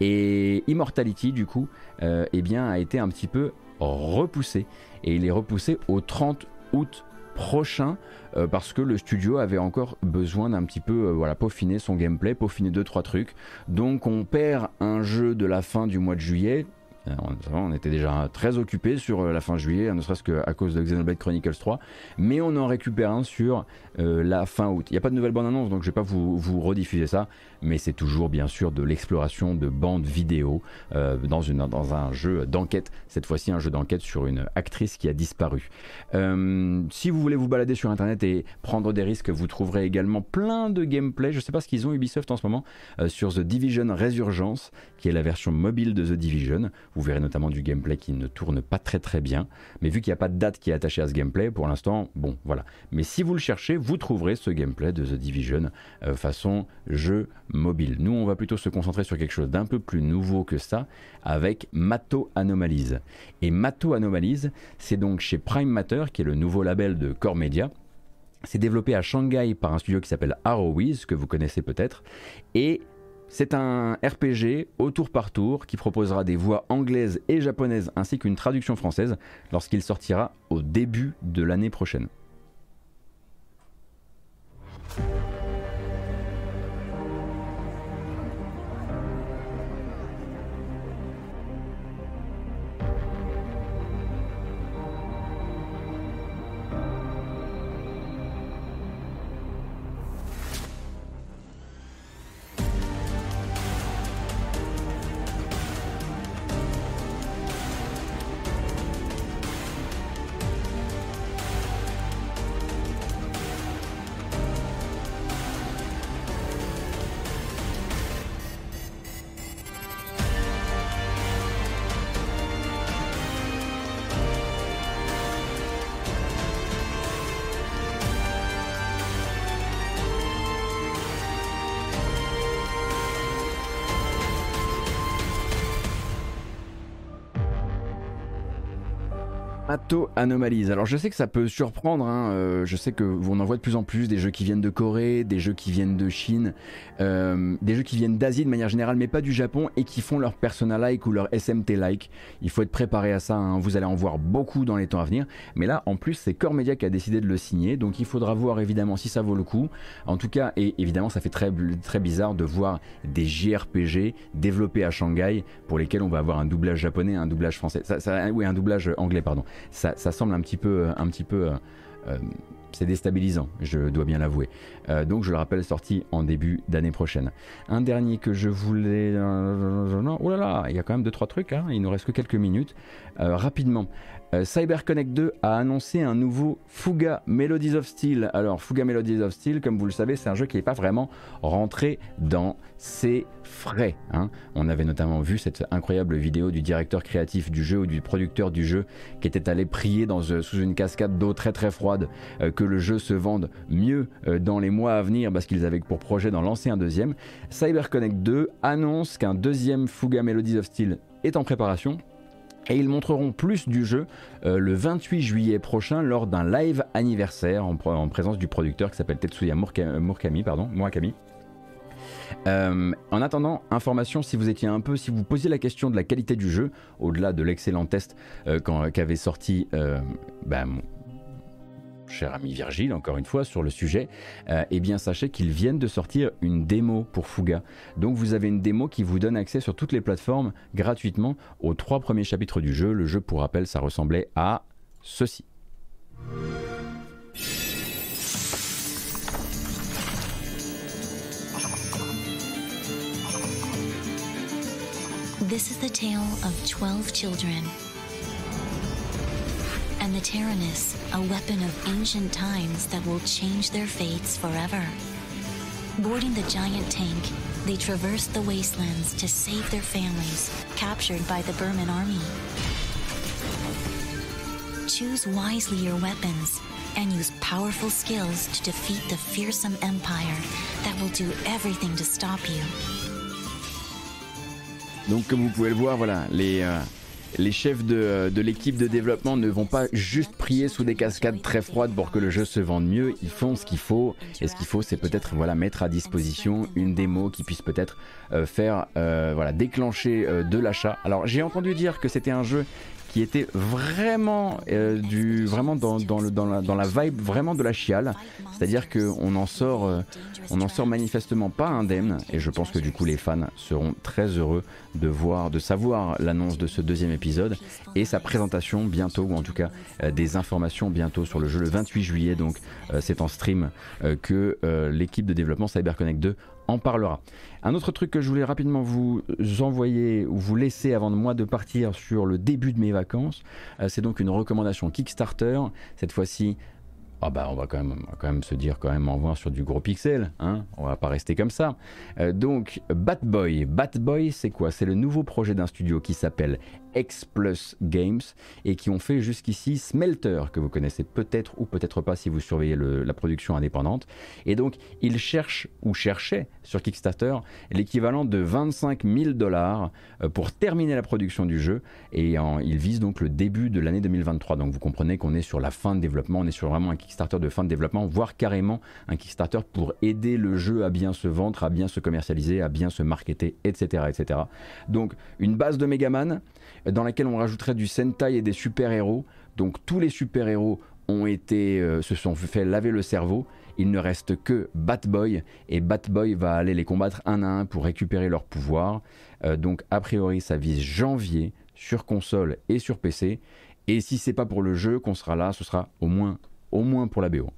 Et Immortality, du coup, euh, eh bien, a été un petit peu repoussé. Et il est repoussé au 30 août prochain euh, parce que le studio avait encore besoin d'un petit peu euh, voilà peaufiner son gameplay, peaufiner deux trois trucs. Donc on perd un jeu de la fin du mois de juillet. Euh, on- était déjà très occupé sur euh, la fin juillet, ne serait-ce qu'à cause de Xenoblade Chronicles 3, mais on en récupère un sur euh, la fin août. Il n'y a pas de nouvelle bande-annonce, donc je vais pas vous, rediffuser ça, mais c'est toujours bien sûr de l'exploration de bandes vidéo euh, dans, une, dans un jeu d'enquête, cette fois-ci un jeu d'enquête sur une actrice qui a disparu. Euh, si vous voulez vous balader sur internet et prendre des risques, vous trouverez également plein de gameplay. Je sais pas ce qu'ils ont Ubisoft en ce moment euh, sur The Division Resurgence, qui est la version mobile de The Division. Vous verrez notamment du gameplay qui ne tourne pas très très bien, mais vu qu'il n'y a pas de date qui est attachée à ce gameplay, pour l'instant, bon, voilà. Mais si vous le cherchez, vous trouverez ce gameplay de The Division euh, façon jeu mobile. Nous, on va plutôt se concentrer sur quelque chose d'un peu plus nouveau que ça, avec Mato Anomalies. Et Mato Anomalies, c'est donc chez Prime Matter, qui est le nouveau label de Core Media. C'est développé à Shanghai par un studio qui s'appelle Arrowwiz, que vous connaissez peut-être. Et c'est un RPG au tour par tour qui proposera des voix anglaises et japonaises ainsi qu'une traduction française lorsqu'il sortira au début de l'année prochaine. Anomalies. Alors je sais que ça peut surprendre, hein, euh, je sais que on en voit de plus en plus des jeux qui viennent de Corée, des jeux qui viennent de Chine, euh, des jeux qui viennent d'Asie de manière générale, mais pas du Japon, et qui font leur Persona-like ou leur SMT-like. Il faut être préparé à ça, hein, vous allez en voir beaucoup dans les temps à venir. Mais là, en plus, c'est Core Media qui a décidé de le signer, donc il faudra voir évidemment si ça vaut le coup. En tout cas, et évidemment, ça fait très, très bizarre de voir des JRPG développés à Shanghai pour lesquels on va avoir un doublage japonais, un doublage français, ça, ça- oui, un doublage anglais, pardon. Ça, semble un petit peu, un petit peu. Euh, euh, c'est déstabilisant, je dois bien l'avouer. Euh, donc je le rappelle, sorti en début d'année prochaine. Un dernier que je voulais... Oh là là, il y a quand même deux trois trucs, hein, il nous reste que quelques minutes. Euh, rapidement, euh, CyberConnect 2 a annoncé un nouveau Fuga Melodies of Steel. Alors Fuga Melodies of Steel, comme vous le savez, c'est un jeu qui n'est pas vraiment rentré dans ses frais. hein. On avait notamment vu cette incroyable vidéo du directeur créatif du jeu ou du producteur du jeu qui était allé prier euh, sous une cascade d'eau très très froide euh, que le jeu se vende mieux euh, dans les mois à venir parce qu'ils avaient pour projet d'en lancer un deuxième. CyberConnect 2 annonce qu'un deuxième Fuga Melodies of Steel est en préparation. Et ils montreront plus du jeu euh, le 28 juillet prochain lors d'un live anniversaire en, en présence du producteur qui s'appelle Tetsuya Murka- Murakami. Pardon, Murakami. Euh, en attendant, information, si vous étiez un peu, si vous posiez la question de la qualité du jeu, au-delà de l'excellent test qu'avait sorti bah, cher ami Virgile, encore une fois, sur le sujet, euh, eh bien sachez qu'ils viennent de sortir une démo pour Fuga. Donc vous avez une démo qui vous donne accès sur toutes les plateformes gratuitement aux trois premiers chapitres du jeu. Le jeu, pour rappel, ça ressemblait à ceci. This is the tale of 12 children. And the Tyrannus, a weapon of ancient times that will change their fates forever. Boarding the giant tank, they traverse the wastelands to save their families captured by the Burman army. Choose wisely your weapons and use powerful skills to defeat the fearsome empire that will do everything to stop you. Donc comme vous pouvez le voir, voilà, les, euh, les chefs de, l'équipe de développement ne vont pas juste prier sous des cascades très froides pour que le jeu se vende mieux, ils font ce qu'il faut, et ce qu'il faut c'est peut-être voilà, mettre à disposition une démo qui puisse peut-être euh, faire euh, voilà, déclencher euh, de l'achat. Alors j'ai entendu dire que c'était un jeu qui était vraiment euh, du vraiment dans, la, vibe vraiment de la chiale. C'est-à-dire qu'on en sort euh, on en sort manifestement pas indemne. Et je pense que du coup les fans seront très heureux de voir de savoir l'annonce de ce deuxième épisode et sa présentation bientôt ou en tout cas euh, des informations bientôt sur le jeu le 28 juillet. Donc c'est en stream que l'équipe de développement CyberConnect 2 en parlera. Un autre truc que je voulais rapidement vous envoyer ou vous laisser avant de moi de partir sur le début de mes vacances, euh, c'est donc une recommandation Kickstarter. Cette fois-ci, ah bah on va quand même, quand même se dire quand même en voir sur du gros pixel, hein on va pas rester comme ça. Euh, donc Batboy, Batboy c'est quoi? C'est le nouveau projet d'un studio qui s'appelle X Plus Games et qui ont fait jusqu'ici Smelter que vous connaissez peut-être ou peut-être pas si vous surveillez le- la production indépendante. Et donc ils cherchent ou cherchaient sur Kickstarter l'équivalent de 25 000 dollars euh, pour terminer la production du jeu et ils visent donc le début de l'année 2023. Donc vous comprenez qu'on est sur la fin de développement, on est sur vraiment un Kickstarter de fin de développement, voire carrément un Kickstarter pour aider le jeu à bien se vendre, à bien se commercialiser, à bien se marketer, etc. etc. Donc une base de Megaman dans laquelle on rajouterait du Sentai et des super-héros. Donc tous les super-héros ont été, euh, se sont fait laver le cerveau. Il ne reste que Batboy et Batboy va aller les combattre un à un pour récupérer leur pouvoir. Euh, donc a priori ça vise janvier sur console et sur PC. Et si c'est pas pour le jeu qu'on sera là, ce sera au moins, au moins pour la BO.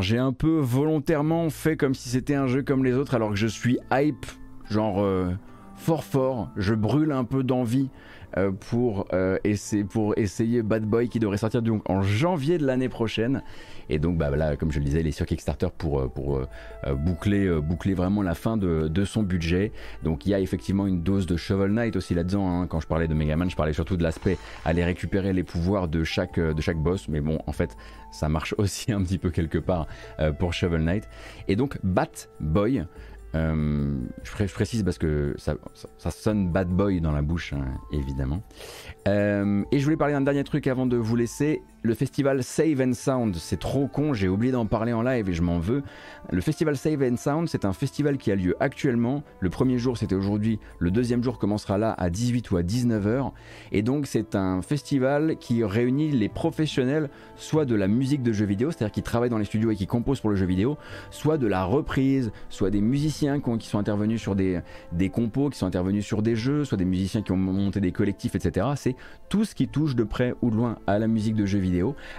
J'ai un peu volontairement fait comme si c'était un jeu comme les autres alors que je suis hype, genre euh, fort fort, je brûle un peu d'envie euh, pour, euh, essayer, pour essayer Bad Boy qui devrait sortir donc en janvier de l'année prochaine. Et donc bah, là, comme je le disais, il est sur Kickstarter pour, euh, boucler, vraiment la fin de, son budget. Donc il y a effectivement une dose de Shovel Knight aussi là-dedans. hein. Quand je parlais de Megaman, je parlais surtout de l'aspect aller récupérer les pouvoirs de chaque, de chaque boss. Mais bon, en fait, ça marche <laughs> aussi un petit peu quelque part pour Shovel Knight. Et donc Bat Boy. Euh, je, pré- je précise parce que ça sonne bad boy dans la bouche, hein, évidemment. Euh, et je voulais parler d'un dernier truc avant de vous laisser. Le festival Save and Sound. C'est trop con, j'ai oublié d'en parler en live et je m'en veux. Le festival Save and Sound, c'est un festival qui a lieu actuellement. Le premier jour, c'était aujourd'hui. Le deuxième jour commencera là à 18 ou à 19h. Et donc, c'est un festival qui réunit les professionnels, soit de la musique de jeux vidéo, c'est-à-dire qui travaillent dans les studios et qui composent pour le jeu vidéo, soit de la reprise, soit des musiciens qui, ont- qui sont intervenus sur des, des compos, qui sont intervenus sur des jeux, soit des musiciens qui ont monté des collectifs, etc. C'est tout ce qui touche de près ou de loin à la musique de jeux vidéo,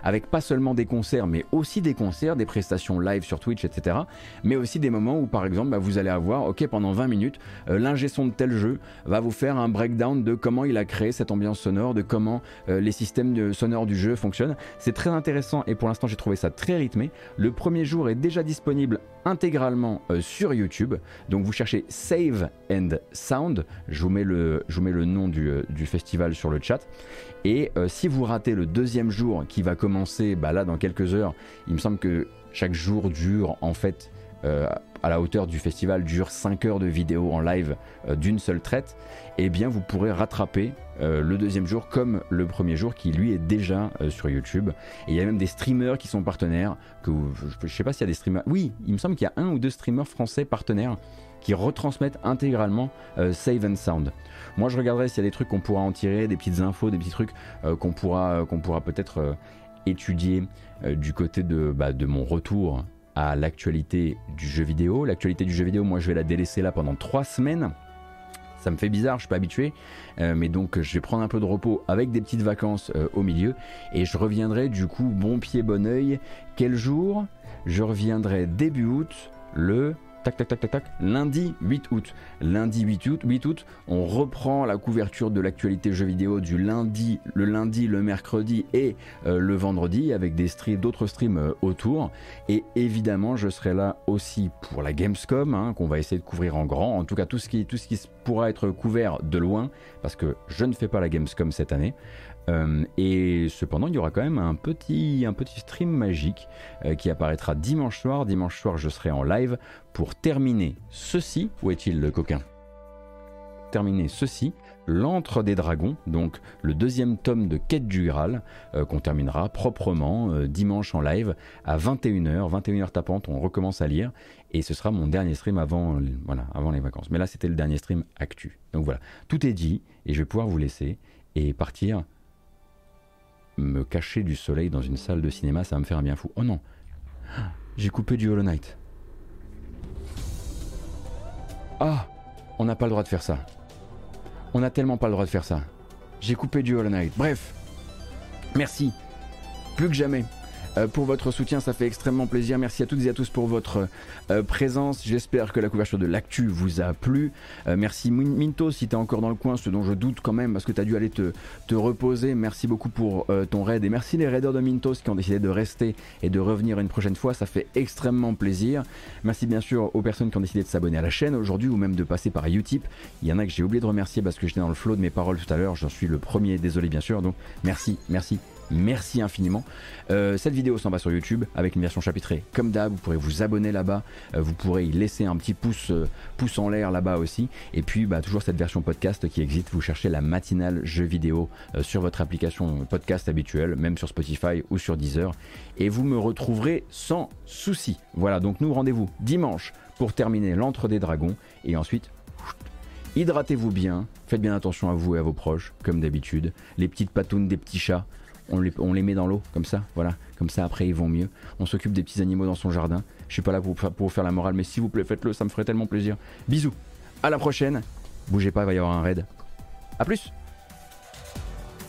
avec pas seulement des concerts, mais aussi des concerts, des prestations live sur Twitch, etc. Mais aussi des moments où, par exemple, bah, vous allez avoir, ok, pendant 20 minutes, euh, l'ingé son de tel jeu va vous faire un breakdown de comment il a créé cette ambiance sonore, de comment euh, les systèmes sonores du jeu fonctionnent. C'est très intéressant et pour l'instant j'ai trouvé ça très rythmé. Le premier jour est déjà disponible intégralement euh, sur YouTube. Donc vous cherchez Save and Sound. Je vous mets le, je vous mets le nom du, euh, festival sur le chat. Et si vous ratez le deuxième jour qui va commencer bah, là dans quelques heures, il me semble que chaque jour dure en fait euh, à la hauteur du festival dure 5 heures de vidéo en live euh, d'une seule traite, et bien vous pourrez rattraper euh, le deuxième jour comme le premier jour qui lui est déjà sur YouTube. Et il y a même des streamers qui sont partenaires, je, je sais pas s'il y a des streamers. Oui, il me semble qu'il y a un ou deux streamers français partenaires qui retransmettent intégralement Save and Sound. Moi je regarderai s'il y a des trucs qu'on pourra en tirer, des petites infos, des petits trucs euh, qu'on pourra, euh, qu'on pourra peut-être euh, étudier du côté de, bah, de mon retour à l'actualité du jeu vidéo. L'actualité du jeu vidéo, moi je vais la délaisser là pendant trois semaines. Ça me fait bizarre, je suis pas habitué, mais donc je vais prendre un peu de repos avec des petites vacances au milieu et je reviendrai du coup bon pied bon oeil. Quel jour? Je reviendrai début août, le tac tac tac tac tac lundi 8 août. Lundi 8 août, 8 août, on reprend la couverture de l'actualité jeux vidéo du lundi, le lundi, le mercredi et euh, le vendredi avec des streams, d'autres streams euh, autour. Et évidemment, je serai là aussi pour la Gamescom, hein, qu'on va essayer de couvrir en grand. En tout cas, tout ce qui, tout ce qui pourra être couvert de loin, parce que je ne fais pas la Gamescom cette année. Euh, et cependant, il y aura quand même un petit, un petit stream magique euh, qui apparaîtra dimanche soir. Dimanche soir, je serai en live pour terminer ceci. Où est-il le coquin? Terminer ceci. L'Antre des Dragons, donc le deuxième tome de Quête du Graal, euh, qu'on terminera proprement dimanche en live à 21h, 21h tapante, on recommence à lire, et ce sera mon dernier stream avant, voilà, avant les vacances. Mais là, c'était le dernier stream actu. Donc voilà, tout est dit, et je vais pouvoir vous laisser et partir me cacher du soleil dans une salle de cinéma, ça va me faire un bien fou. Oh non, j'ai coupé du Hollow Knight. Ah, on n'a pas le droit de faire ça. On n'a tellement pas le droit de faire ça. J'ai coupé du Hollow Knight. Bref, merci, plus que jamais. Euh, pour votre soutien, ça fait extrêmement plaisir. Merci à toutes et à tous pour votre euh, présence. J'espère que la couverture de l'actu vous a plu. Euh, merci Min- Minto si tu es encore dans le coin, ce dont je doute quand même parce que tu as dû aller te, reposer. Merci beaucoup pour ton raid et merci les raiders de Mintos qui ont décidé de rester et de revenir une prochaine fois. Ça fait extrêmement plaisir. Merci bien sûr aux personnes qui ont décidé de s'abonner à la chaîne aujourd'hui ou même de passer par Utip. Il y en a que j'ai oublié de remercier parce que j'étais dans le flow de mes paroles tout à l'heure. J'en suis le premier, désolé bien sûr. Donc merci, merci. Merci infiniment. Euh, cette vidéo s'en va sur YouTube avec une version chapitrée comme d'hab. Vous pourrez vous abonner là-bas. Euh, vous pourrez y laisser un petit pouce, euh, pouce en l'air là-bas aussi. Et puis bah, toujours cette version podcast qui existe. Vous cherchez la matinale jeu vidéo sur votre application podcast habituelle, même sur Spotify ou sur Deezer. Et vous me retrouverez sans souci. Voilà, donc nous rendez-vous dimanche pour terminer l'entre des dragons. Et ensuite, hydratez-vous bien. Faites bien attention à vous et à vos proches, comme d'habitude. Les petites patounes des petits chats on les, met dans l'eau, comme ça, voilà, comme ça après ils vont mieux. On s'occupe des petits animaux dans son jardin. Je suis pas là pour, pour vous faire la morale, mais s'il vous plaît, faites-le, ça me ferait tellement plaisir. Bisous, à la prochaine. Bougez pas, il va y avoir un raid. A plus